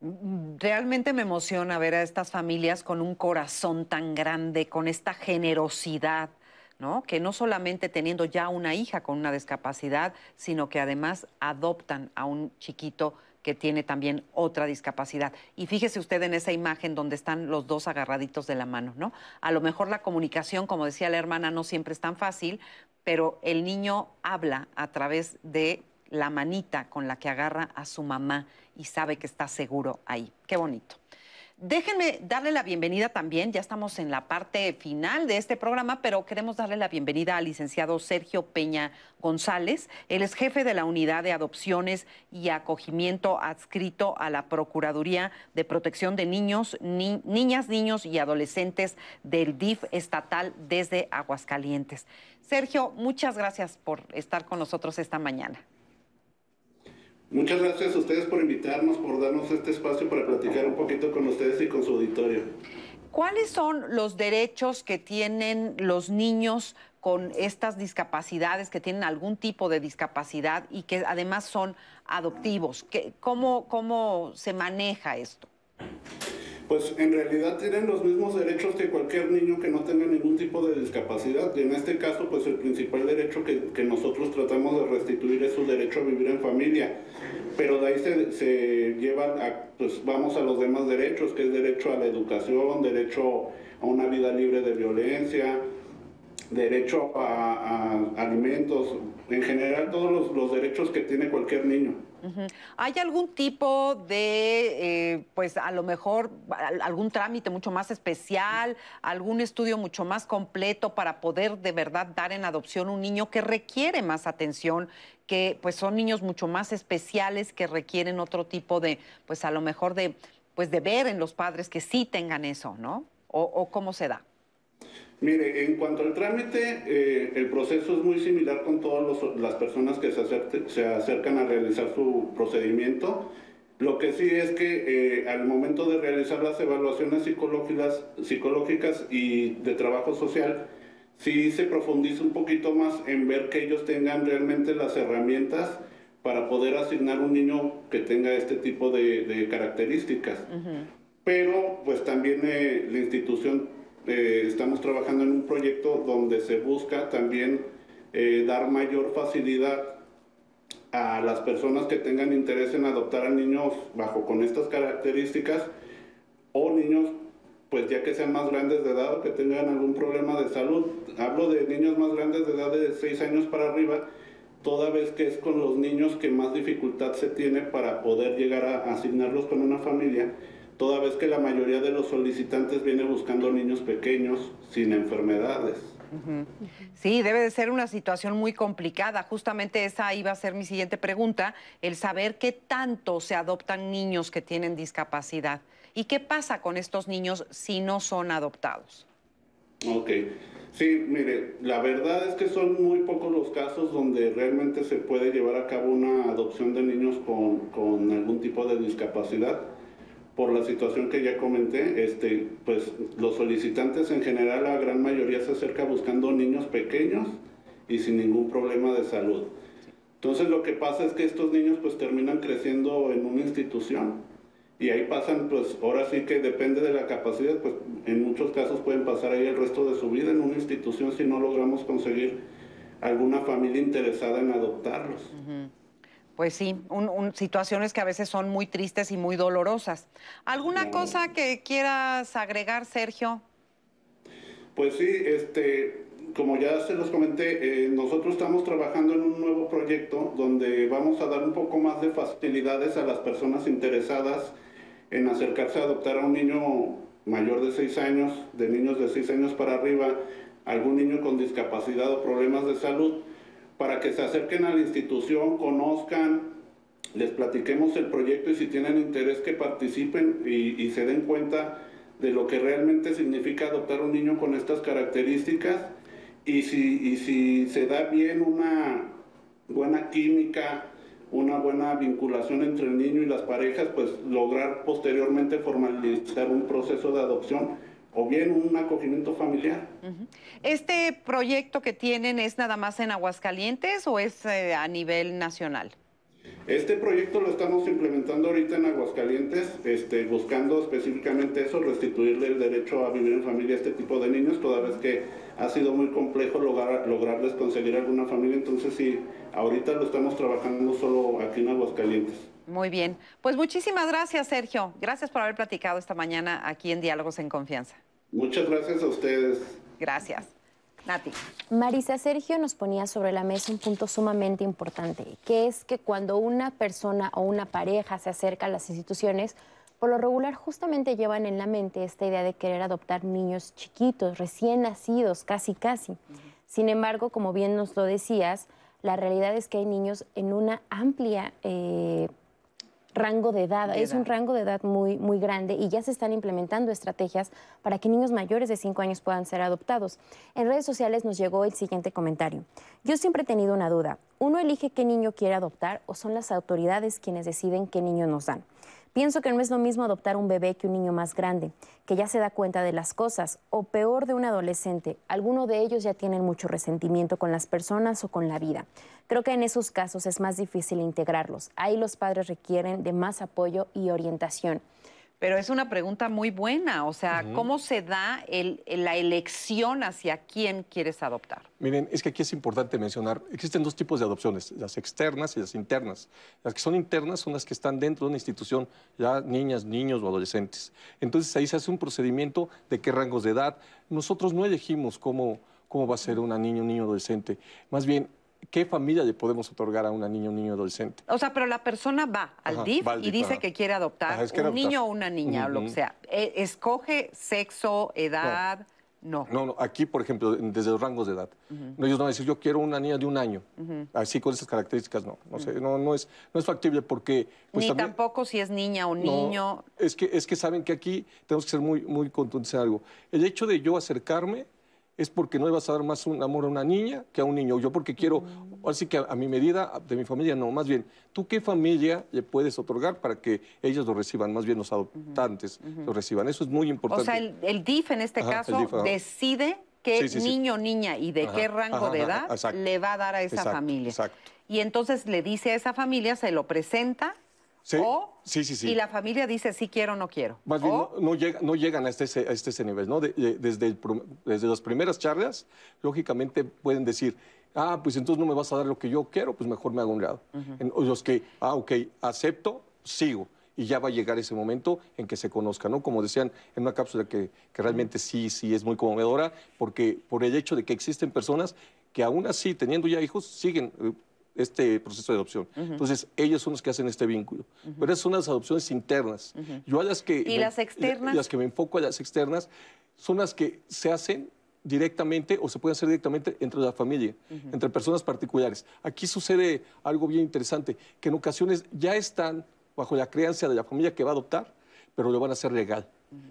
Realmente me emociona ver a estas familias con un corazón tan grande, con esta generosidad, ¿no? Que no solamente teniendo ya una hija con una discapacidad, sino que además adoptan a un chiquito que tiene también otra discapacidad. Y fíjese usted en esa imagen donde están los dos agarraditos de la mano, ¿no? A lo mejor la comunicación, como decía la hermana, no siempre es tan fácil, pero el niño habla a través de la manita con la que agarra a su mamá y sabe que está seguro ahí. Qué bonito. Déjenme darle la bienvenida también, ya estamos en la parte final de este programa, pero queremos darle la bienvenida al licenciado Sergio Peña González. Él es jefe de la Unidad de Adopciones y Acogimiento adscrito a la Procuraduría de Protección de Niños, Niñas, Niños y Adolescentes del DIF estatal desde Aguascalientes. Sergio, muchas gracias por estar con nosotros esta mañana. Muchas gracias a ustedes por invitarnos, por darnos este espacio para platicar un poquito con ustedes y con su auditorio. ¿Cuáles son los derechos que tienen los niños con estas discapacidades, que tienen algún tipo de discapacidad y que además son adoptivos? ¿Cómo, cómo se maneja esto? Pues en realidad tienen los mismos derechos que cualquier niño que no tenga ningún tipo de discapacidad. Y en este caso, pues el principal derecho que, nosotros tratamos de restituir es su derecho a vivir en familia. Pero de ahí se, se llevan, a, pues vamos a los demás derechos, que es derecho a la educación, derecho a una vida libre de violencia, derecho a, alimentos, en general todos los derechos que tiene cualquier niño. ¿Hay algún tipo de, eh, pues a lo mejor, algún trámite mucho más especial, algún estudio mucho más completo para poder de verdad dar en adopción un niño que requiere más atención, que pues son niños mucho más especiales que requieren otro tipo de, pues a lo mejor de, pues de ver en los padres que sí tengan eso, ¿no? o cómo se da? Mire, en cuanto al trámite, eh, el proceso es muy similar con todas las personas que se, acercan a realizar su procedimiento. Lo que sí es que eh, al momento de realizar las evaluaciones psicológicas, psicológicas y de trabajo social, sí se profundiza un poquito más en ver que ellos tengan realmente las herramientas para poder asignar un niño que tenga este tipo de, características. Pero pues también eh, la institución eh, estamos trabajando en un proyecto donde se busca también eh, dar mayor facilidad a las personas que tengan interés en adoptar a niños bajo con estas características o niños pues ya que sean más grandes de edad o que tengan algún problema de salud. Hablo de niños más grandes de edad de 6 años para arriba, toda vez que es con los niños que más dificultad se tiene para poder llegar a asignarlos con una familia toda vez que la mayoría de los solicitantes viene buscando niños pequeños sin enfermedades. Sí, debe de ser una situación muy complicada. Justamente esa iba a ser mi siguiente pregunta, el saber qué tanto se adoptan niños que tienen discapacidad y qué pasa con estos niños si no son adoptados. Ok, sí, mire, la verdad es que son muy pocos los casos donde realmente se puede llevar a cabo una adopción de niños con, con algún tipo de discapacidad por la situación que ya comenté, este, pues los solicitantes en general, la gran mayoría se acerca buscando niños pequeños y sin ningún problema de salud. Entonces lo que pasa es que estos niños pues terminan creciendo en una institución y ahí pasan pues ahora sí que depende de la capacidad, pues en muchos casos pueden pasar ahí el resto de su vida en una institución si no logramos conseguir alguna familia interesada en adoptarlos. Pues sí, situaciones que a veces son muy tristes y muy dolorosas. ¿Alguna cosa que quieras agregar, Sergio? Pues sí, este, como ya se los comenté, eh, nosotros estamos trabajando en un nuevo proyecto donde vamos a dar un poco más de facilidades a las personas interesadas en acercarse a adoptar a un niño mayor de 6 años, de niños de 6 años para arriba, algún niño con discapacidad o problemas de salud, para que se acerquen a la institución, conozcan, les platiquemos el proyecto y si tienen interés que participen y, y se den cuenta de lo que realmente significa adoptar un niño con estas características. Y si, y si se da bien una buena química, una buena vinculación entre el niño y las parejas, pues lograr posteriormente formalizar un proceso de adopción o bien un acogimiento familiar. ¿Este proyecto que tienen es nada más en Aguascalientes o es eh, a nivel nacional? Este proyecto lo estamos implementando ahorita en Aguascalientes, este, buscando específicamente eso, restituirle el derecho a vivir en familia a este tipo de niños, toda vez que ha sido muy complejo lograr, lograrles conseguir alguna familia, entonces sí, ahorita lo estamos trabajando solo aquí en Aguascalientes. Muy bien. Pues muchísimas gracias, Sergio. Gracias por haber platicado esta mañana aquí en Diálogos en Confianza. Muchas gracias a ustedes. Gracias. Nati. Marisa Sergio nos ponía sobre la mesa un punto sumamente importante, que es que cuando una persona o una pareja se acerca a las instituciones, por lo regular justamente llevan en la mente esta idea de querer adoptar niños chiquitos, recién nacidos, casi casi. Sin embargo, como bien nos lo decías, la realidad es que hay niños en una amplia eh, rango de edad. De es un rango de edad muy, muy grande y ya se están implementando estrategias para que niños mayores de 5 años puedan ser adoptados. En redes sociales nos llegó el siguiente comentario. Yo siempre he tenido una duda. ¿Uno elige qué niño quiere adoptar o son las autoridades quienes deciden qué niño nos dan? Pienso que no es lo mismo adoptar un bebé que un niño más grande, que ya se da cuenta de las cosas, o peor de un adolescente. Alguno de ellos ya tienen mucho resentimiento con las personas o con la vida. Creo que en esos casos es más difícil integrarlos. Ahí los padres requieren de más apoyo y orientación. Pero es una pregunta muy buena, o sea, ¿cómo se da el- la elección hacia quién quieres adoptar? Miren, es que aquí es importante mencionar, existen dos tipos de adopciones, las externas y las internas. Las que son internas son las que están dentro de una institución, ya niñas, niños o adolescentes. Entonces ahí se hace un procedimiento de qué rangos de edad. Nosotros no elegimos cómo, cómo va a ser una niña, un niño adolescente. Más bien, ¿qué familia le podemos otorgar a una niña, un niño adolescente? O sea, pero la persona va al Ajá, DIF va al y dice ajá. que quiere adoptar Ajá, es quiere un adoptar. niño o una niña o lo que sea. Eh, ¿Escoge sexo, edad? No. No, no, aquí, por ejemplo, desde los rangos de edad. Ellos no van a decir, yo quiero una niña de un año. Así con esas características, no. No, sé, no, no, es, no es factible porque... Pues, Ni también- tampoco si es niña o No, niño. Es que, es que saben que aquí tenemos que ser muy, muy contundentes en algo. El hecho de yo acercarme es porque no le vas a dar más un amor a una niña que a un niño. Yo porque quiero, así que a, a mi medida, de mi familia, no. Más bien, ¿tú qué familia le puedes otorgar para que ellos lo reciban? Más bien los adoptantes lo reciban. Eso es muy importante. O sea, el, el DIF en este Ajá, caso DIF, decide qué Sí, sí, sí. niño niña y de Ajá, qué rango ajá, de edad le va a dar a esa Exacto, familia. exacto. Y entonces le dice a esa familia, se lo presenta Sí, o sí, sí, sí. y la familia dice sí quiero o no quiero. Más bien, no, no no llegan a este, a este ese nivel, ¿no? De- de- desde, el desde las primeras charlas, lógicamente pueden decir, ah, pues entonces no me vas a dar lo que yo quiero, pues mejor me hago un lado. En- los que, ah, ok, acepto, sigo. Y ya va a llegar ese momento en que se conozca, ¿no? Como decían en una cápsula que, que realmente sí, sí es muy conmovedora, porque por el hecho de que existen personas que aún así, teniendo ya hijos, siguen eh, este proceso de adopción. Ujú. Entonces, ellos son los que hacen este vínculo. Pero esas son las adopciones internas. Ujú. Yo a las que... ¿Y las externas? Las que me enfoco a las externas son las que se hacen directamente o se pueden hacer directamente entre la familia, entre personas particulares. Aquí sucede algo bien interesante, que en ocasiones ya están bajo la creencia de la familia que va a adoptar, pero lo van a hacer legal.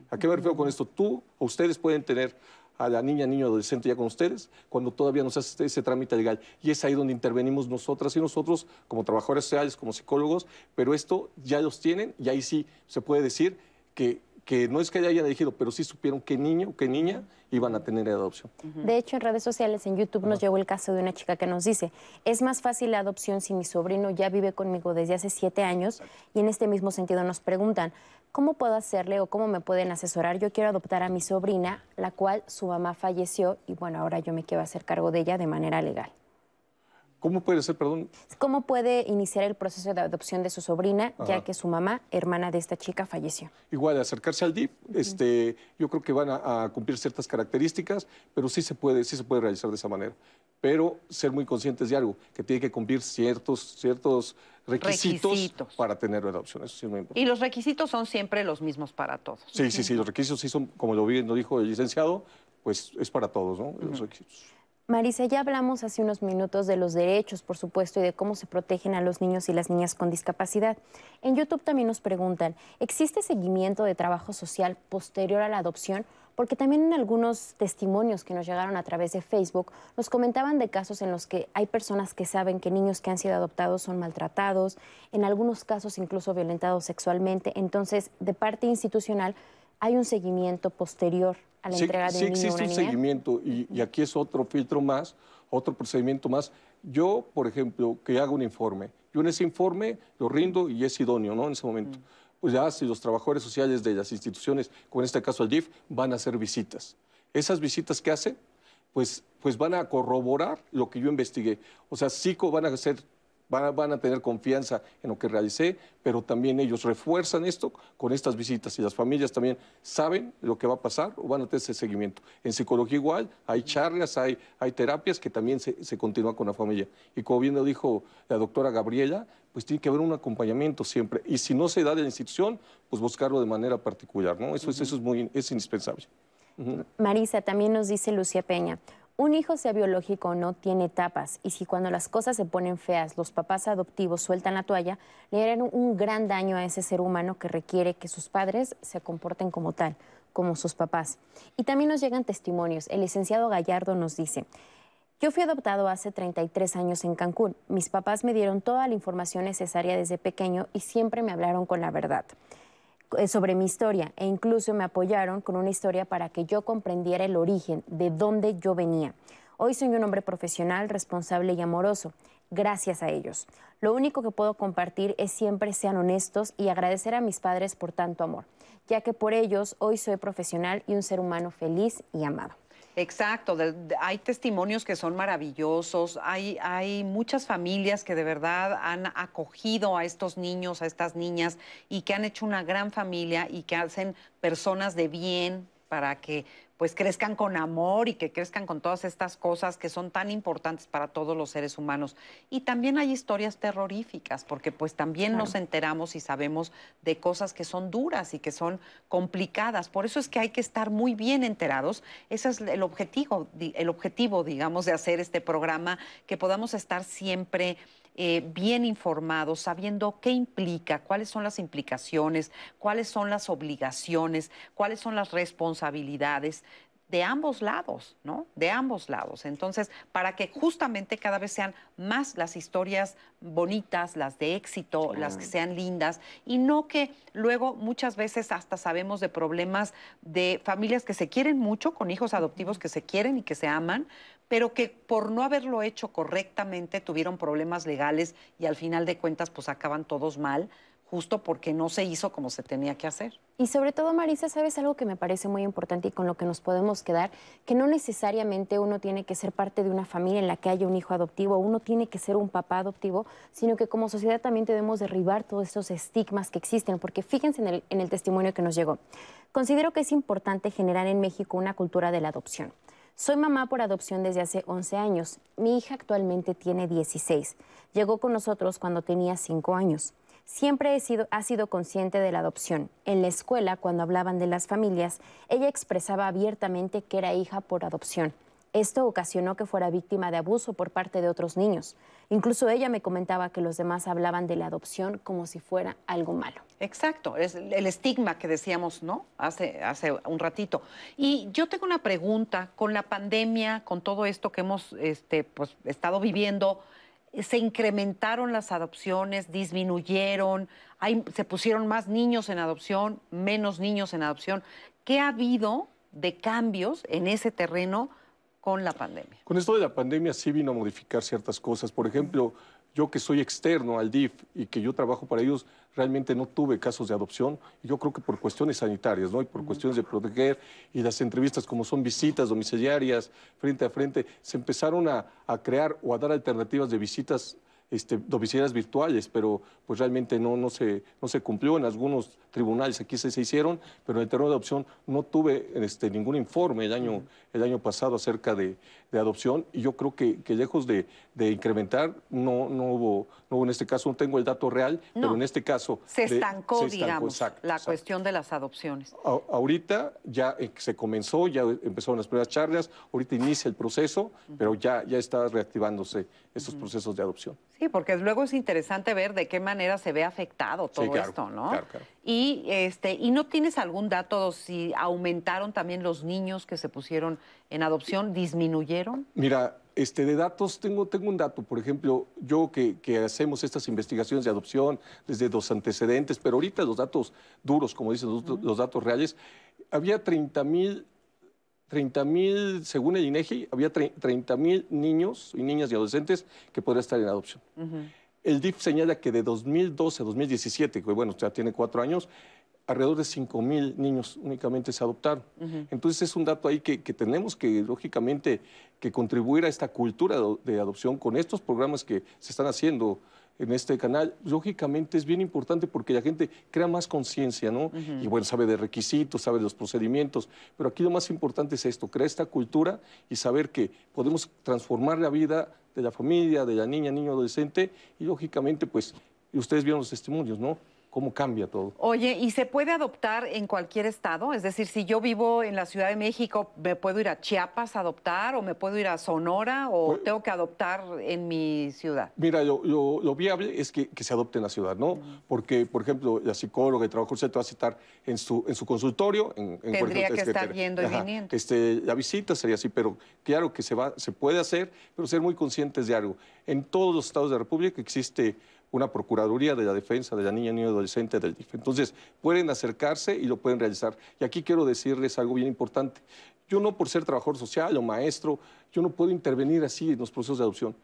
¿A qué me refiero con esto? Tú o ustedes pueden tener a la niña, niño, adolescente ya con ustedes, cuando todavía no se hace ese trámite legal. Y es ahí donde intervenimos nosotras y nosotros como trabajadores sociales, como psicólogos, pero esto ya los tienen y ahí sí se puede decir que, que no es que hayan elegido, pero sí supieron qué niño, qué niña iban a tener en adopción. De hecho, en redes sociales, en YouTube, nos llegó el caso de una chica que nos dice, es más fácil la adopción si mi sobrino ya vive conmigo desde hace siete años y en este mismo sentido nos preguntan, ¿cómo puedo hacerle o cómo me pueden asesorar? Yo quiero adoptar a mi sobrina, la cual su mamá falleció y bueno, ahora yo me quiero hacer cargo de ella de manera legal. ¿Cómo puede ser, perdón? ¿Cómo puede iniciar el proceso de adopción de su sobrina, ya que su mamá, hermana de esta chica, falleció? Igual, acercarse al DIF, este, yo creo que van a, a cumplir ciertas características, pero sí se, puede, sí se puede realizar de esa manera. Pero ser muy conscientes de algo, que tiene que cumplir ciertos, ciertos requisitos, Requisitos. para tener la adopción. Eso sí es muy importante. Y los requisitos son siempre los mismos para todos. Sí, sí, sí, los requisitos sí son, como lo, bien lo dijo el licenciado, pues es para todos, ¿no? Los requisitos. Marisa, ya hablamos hace unos minutos de los derechos, por supuesto, y de cómo se protegen a los niños y las niñas con discapacidad. En YouTube también nos preguntan, ¿existe seguimiento de trabajo social posterior a la adopción? Porque también en algunos testimonios que nos llegaron a través de Facebook nos comentaban de casos en los que hay personas que saben que niños que han sido adoptados son maltratados, en algunos casos incluso violentados sexualmente. Entonces, de parte institucional, hay un seguimiento posterior a la Sí, entrega de existe un seguimiento y, y aquí es otro filtro más, otro procedimiento más. Yo, por ejemplo, que hago un informe, yo en ese informe lo rindo y es idóneo, ¿no? En ese momento. Pues ya si los trabajadores sociales de las instituciones, como en este caso el DIF, van a hacer visitas. Esas visitas que hacen, pues, pues van a corroborar lo que yo investigué. O sea, sí van a hacer van a, van a tener confianza en lo que realicé, pero también ellos refuerzan esto con estas visitas y las familias también saben lo que va a pasar o van a tener ese seguimiento. En psicología igual, hay charlas, hay, hay terapias que también se, se continúan con la familia. Y como bien lo dijo la doctora Gabriela, pues tiene que haber un acompañamiento siempre. Y si no se da de la institución, pues buscarlo de manera particular, ¿no? Eso, es, eso es, muy, es indispensable. Marisa, también nos dice Lucía Peña, un hijo sea biológico o no tiene etapas y si cuando las cosas se ponen feas los papás adoptivos sueltan la toalla, le harán un- gran daño a ese ser humano que requiere que sus padres se comporten como tal, como sus papás. Y también nos llegan testimonios. El licenciado Gallardo nos dice, yo fui adoptado hace 33 años en Cancún. Mis papás me dieron toda la información necesaria desde pequeño y siempre me hablaron con la verdad sobre mi historia e incluso me apoyaron con una historia para que yo comprendiera el origen de dónde yo venía. Hoy soy un hombre profesional, responsable y amoroso, gracias a ellos. Lo único que puedo compartir es siempre sean honestos y agradecer a mis padres por tanto amor, ya que por ellos hoy soy profesional y un ser humano feliz y amado. Exacto, hay testimonios que son maravillosos, hay, hay muchas familias que de verdad han acogido a estos niños, a estas niñas y que han hecho una gran familia y que hacen personas de bien para que pues crezcan con amor y que crezcan con todas estas cosas que son tan importantes para todos los seres humanos. Y también hay historias terroríficas, porque pues también Claro. nos enteramos y sabemos de cosas que son duras y que son complicadas. Por eso es que hay que estar muy bien enterados. Ese es el objetivo, el objetivo, digamos, de hacer este programa, que podamos estar siempre eh, bien informados, sabiendo qué implica, cuáles son las implicaciones, cuáles son las obligaciones, cuáles son las responsabilidades de ambos lados, ¿no? De ambos lados. Entonces, para que justamente cada vez sean más las historias bonitas, las de éxito, las que sean lindas, y no que luego muchas veces hasta sabemos de problemas de familias que se quieren mucho, con hijos adoptivos que se quieren y que se aman, pero que por no haberlo hecho correctamente tuvieron problemas legales y al final de cuentas pues acaban todos mal, justo porque no se hizo como se tenía que hacer. Y sobre todo, Marisa, ¿sabes algo que me parece muy importante y con lo que nos podemos quedar? Que no necesariamente uno tiene que ser parte de una familia en la que haya un hijo adoptivo, uno tiene que ser un papá adoptivo, sino que como sociedad también debemos derribar todos esos estigmas que existen, porque fíjense en el, en el testimonio que nos llegó. Considero que es importante generar en México una cultura de la adopción. Soy mamá por adopción desde hace 11 años. Mi hija actualmente tiene 16. Llegó con nosotros cuando tenía 5 años. Siempre ha sido consciente de la adopción. En la escuela, cuando hablaban de las familias, ella expresaba abiertamente que era hija por adopción. Esto ocasionó que fuera víctima de abuso por parte de otros niños. Incluso ella me comentaba que los demás hablaban de la adopción como si fuera algo malo. Exacto, es el estigma que decíamos, ¿no? Hace, hace un ratito. Y yo tengo una pregunta, con la pandemia, con todo esto que hemos este, pues, estado viviendo, ¿se incrementaron las adopciones, disminuyeron, se pusieron más niños en adopción, menos niños en adopción? ¿Qué ha habido de cambios en ese terreno con la pandemia? Con esto de la pandemia sí vino a modificar ciertas cosas. Por ejemplo, yo que soy externo al DIF y que yo trabajo para ellos, realmente no tuve casos de adopción. Yo creo que por cuestiones sanitarias, ¿no? Y por cuestiones de proteger y las entrevistas como son visitas domiciliarias, frente a frente, se empezaron a, a crear o a dar alternativas de visitas este, domiciliarias virtuales, pero pues realmente no, no, se, no se cumplió. En algunos tribunales, aquí se, se hicieron, pero en el terreno de adopción no tuve este, ningún informe el año, el año pasado acerca de, de adopción y yo creo que, que lejos de, de incrementar, no, no, hubo, no hubo en este caso, no tengo el dato real, pero en este caso... Se de- estancó, se estancó, digamos, exacto, la exacto. cuestión de las adopciones. A- ahorita ya eh, se comenzó, ya empezaron las primeras charlas, ahorita inicia el proceso, pero ya, ya está reactivándose estos procesos de adopción. Sí, porque luego es interesante ver de qué manera se ve afectado todo Sí, claro, esto, ¿no? claro, claro. Y este, ¿y no tienes algún dato si aumentaron también los niños que se pusieron en adopción? ¿Disminuyeron? Mira, este, de datos, tengo, tengo un dato, por ejemplo, yo que, que hacemos estas investigaciones de adopción desde los antecedentes, pero ahorita los datos duros, como dicen los, los datos reales, había 30 mil, 30 mil, según el INEGI, había 30 mil niños y niñas y adolescentes que podrían estar en adopción. El DIF señala que de 2012 a 2017, que bueno, ya tiene cuatro años, alrededor de 5 mil niños únicamente se adoptaron. Entonces es un dato ahí que, que tenemos que, lógicamente, que contribuir a esta cultura de, de adopción con estos programas que se están haciendo en este canal. Lógicamente es bien importante porque la gente crea más conciencia, ¿no? Y bueno, sabe de requisitos, sabe de los procedimientos, pero aquí lo más importante es esto, crear esta cultura y saber que podemos transformar la vida de la familia, de la niña, niño, adolescente y lógicamente, pues, ustedes vieron los testimonios, ¿no? Cómo cambia todo. Oye, ¿y se puede adoptar en cualquier estado? Es decir, si yo vivo en la Ciudad de México, ¿me puedo ir a Chiapas a adoptar o me puedo ir a Sonora o Pues tengo que adoptar en mi ciudad? Mira, lo, lo- lo viable es que, que se adopte en la ciudad, ¿no? Porque, por ejemplo, la psicóloga y trabajo social te va a citar en su, en su consultorio. En, en- Tendría que es estar yendo y viniendo. Este, la visita sería así, pero claro que se, va, se puede hacer, pero ser muy conscientes de algo. En todos los estados de la República existe una Procuraduría de la Defensa de la Niña, Niño y Adolescente del DIF. Entonces, pueden acercarse y lo pueden realizar. Y aquí quiero decirles algo bien importante. Yo no por ser trabajador social o maestro, yo no puedo intervenir así en los procesos de adopción.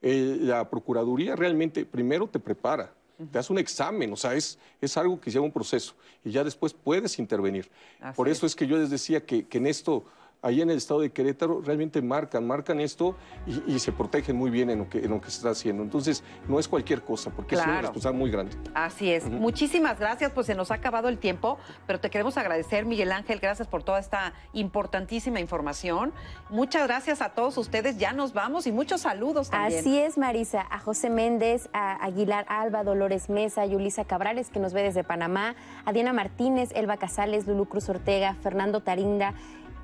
Eh, la Procuraduría realmente primero te prepara, te hace un examen, o sea, es, es algo que lleva un proceso y ya después puedes intervenir. Así Por eso es que yo les decía que, que en esto, ahí en el estado de Querétaro, realmente marcan, marcan esto y, y se protegen muy bien en lo, que, en lo que se está haciendo. Entonces, no es cualquier cosa, porque es una responsabilidad muy grande. Así es. Muchísimas gracias, pues se nos ha acabado el tiempo, pero te queremos agradecer, Miguel Ángel, gracias por toda esta importantísima información. Muchas gracias a todos ustedes, ya nos vamos y muchos saludos también. Así es, Marisa. A José Méndez, a Aguilar Alba, Dolores Mesa, Yulisa Cabrales, que nos ve desde Panamá, a Diana Martínez, Elba Casales, Lulu Cruz Ortega, Fernando Tarinda,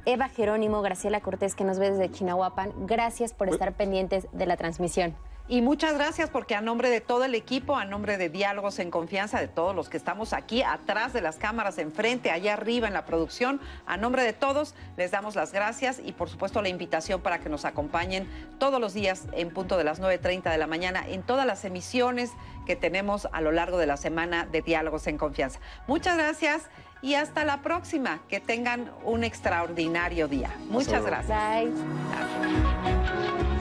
Eva Jerónimo, Graciela Cortés, que nos ve desde Chinahuapan. Gracias por estar pendientes de la transmisión. Y muchas gracias porque a nombre de todo el equipo, a nombre de Diálogos en Confianza, de todos los que estamos aquí atrás de las cámaras, enfrente, allá arriba en la producción, a nombre de todos les damos las gracias y por supuesto la invitación para que nos acompañen todos los días en punto de las 9.30 de la mañana en todas las emisiones que tenemos a lo largo de la semana de Diálogos en Confianza. Muchas gracias y hasta la próxima. Que tengan un extraordinario día. Muchas gracias. Bye.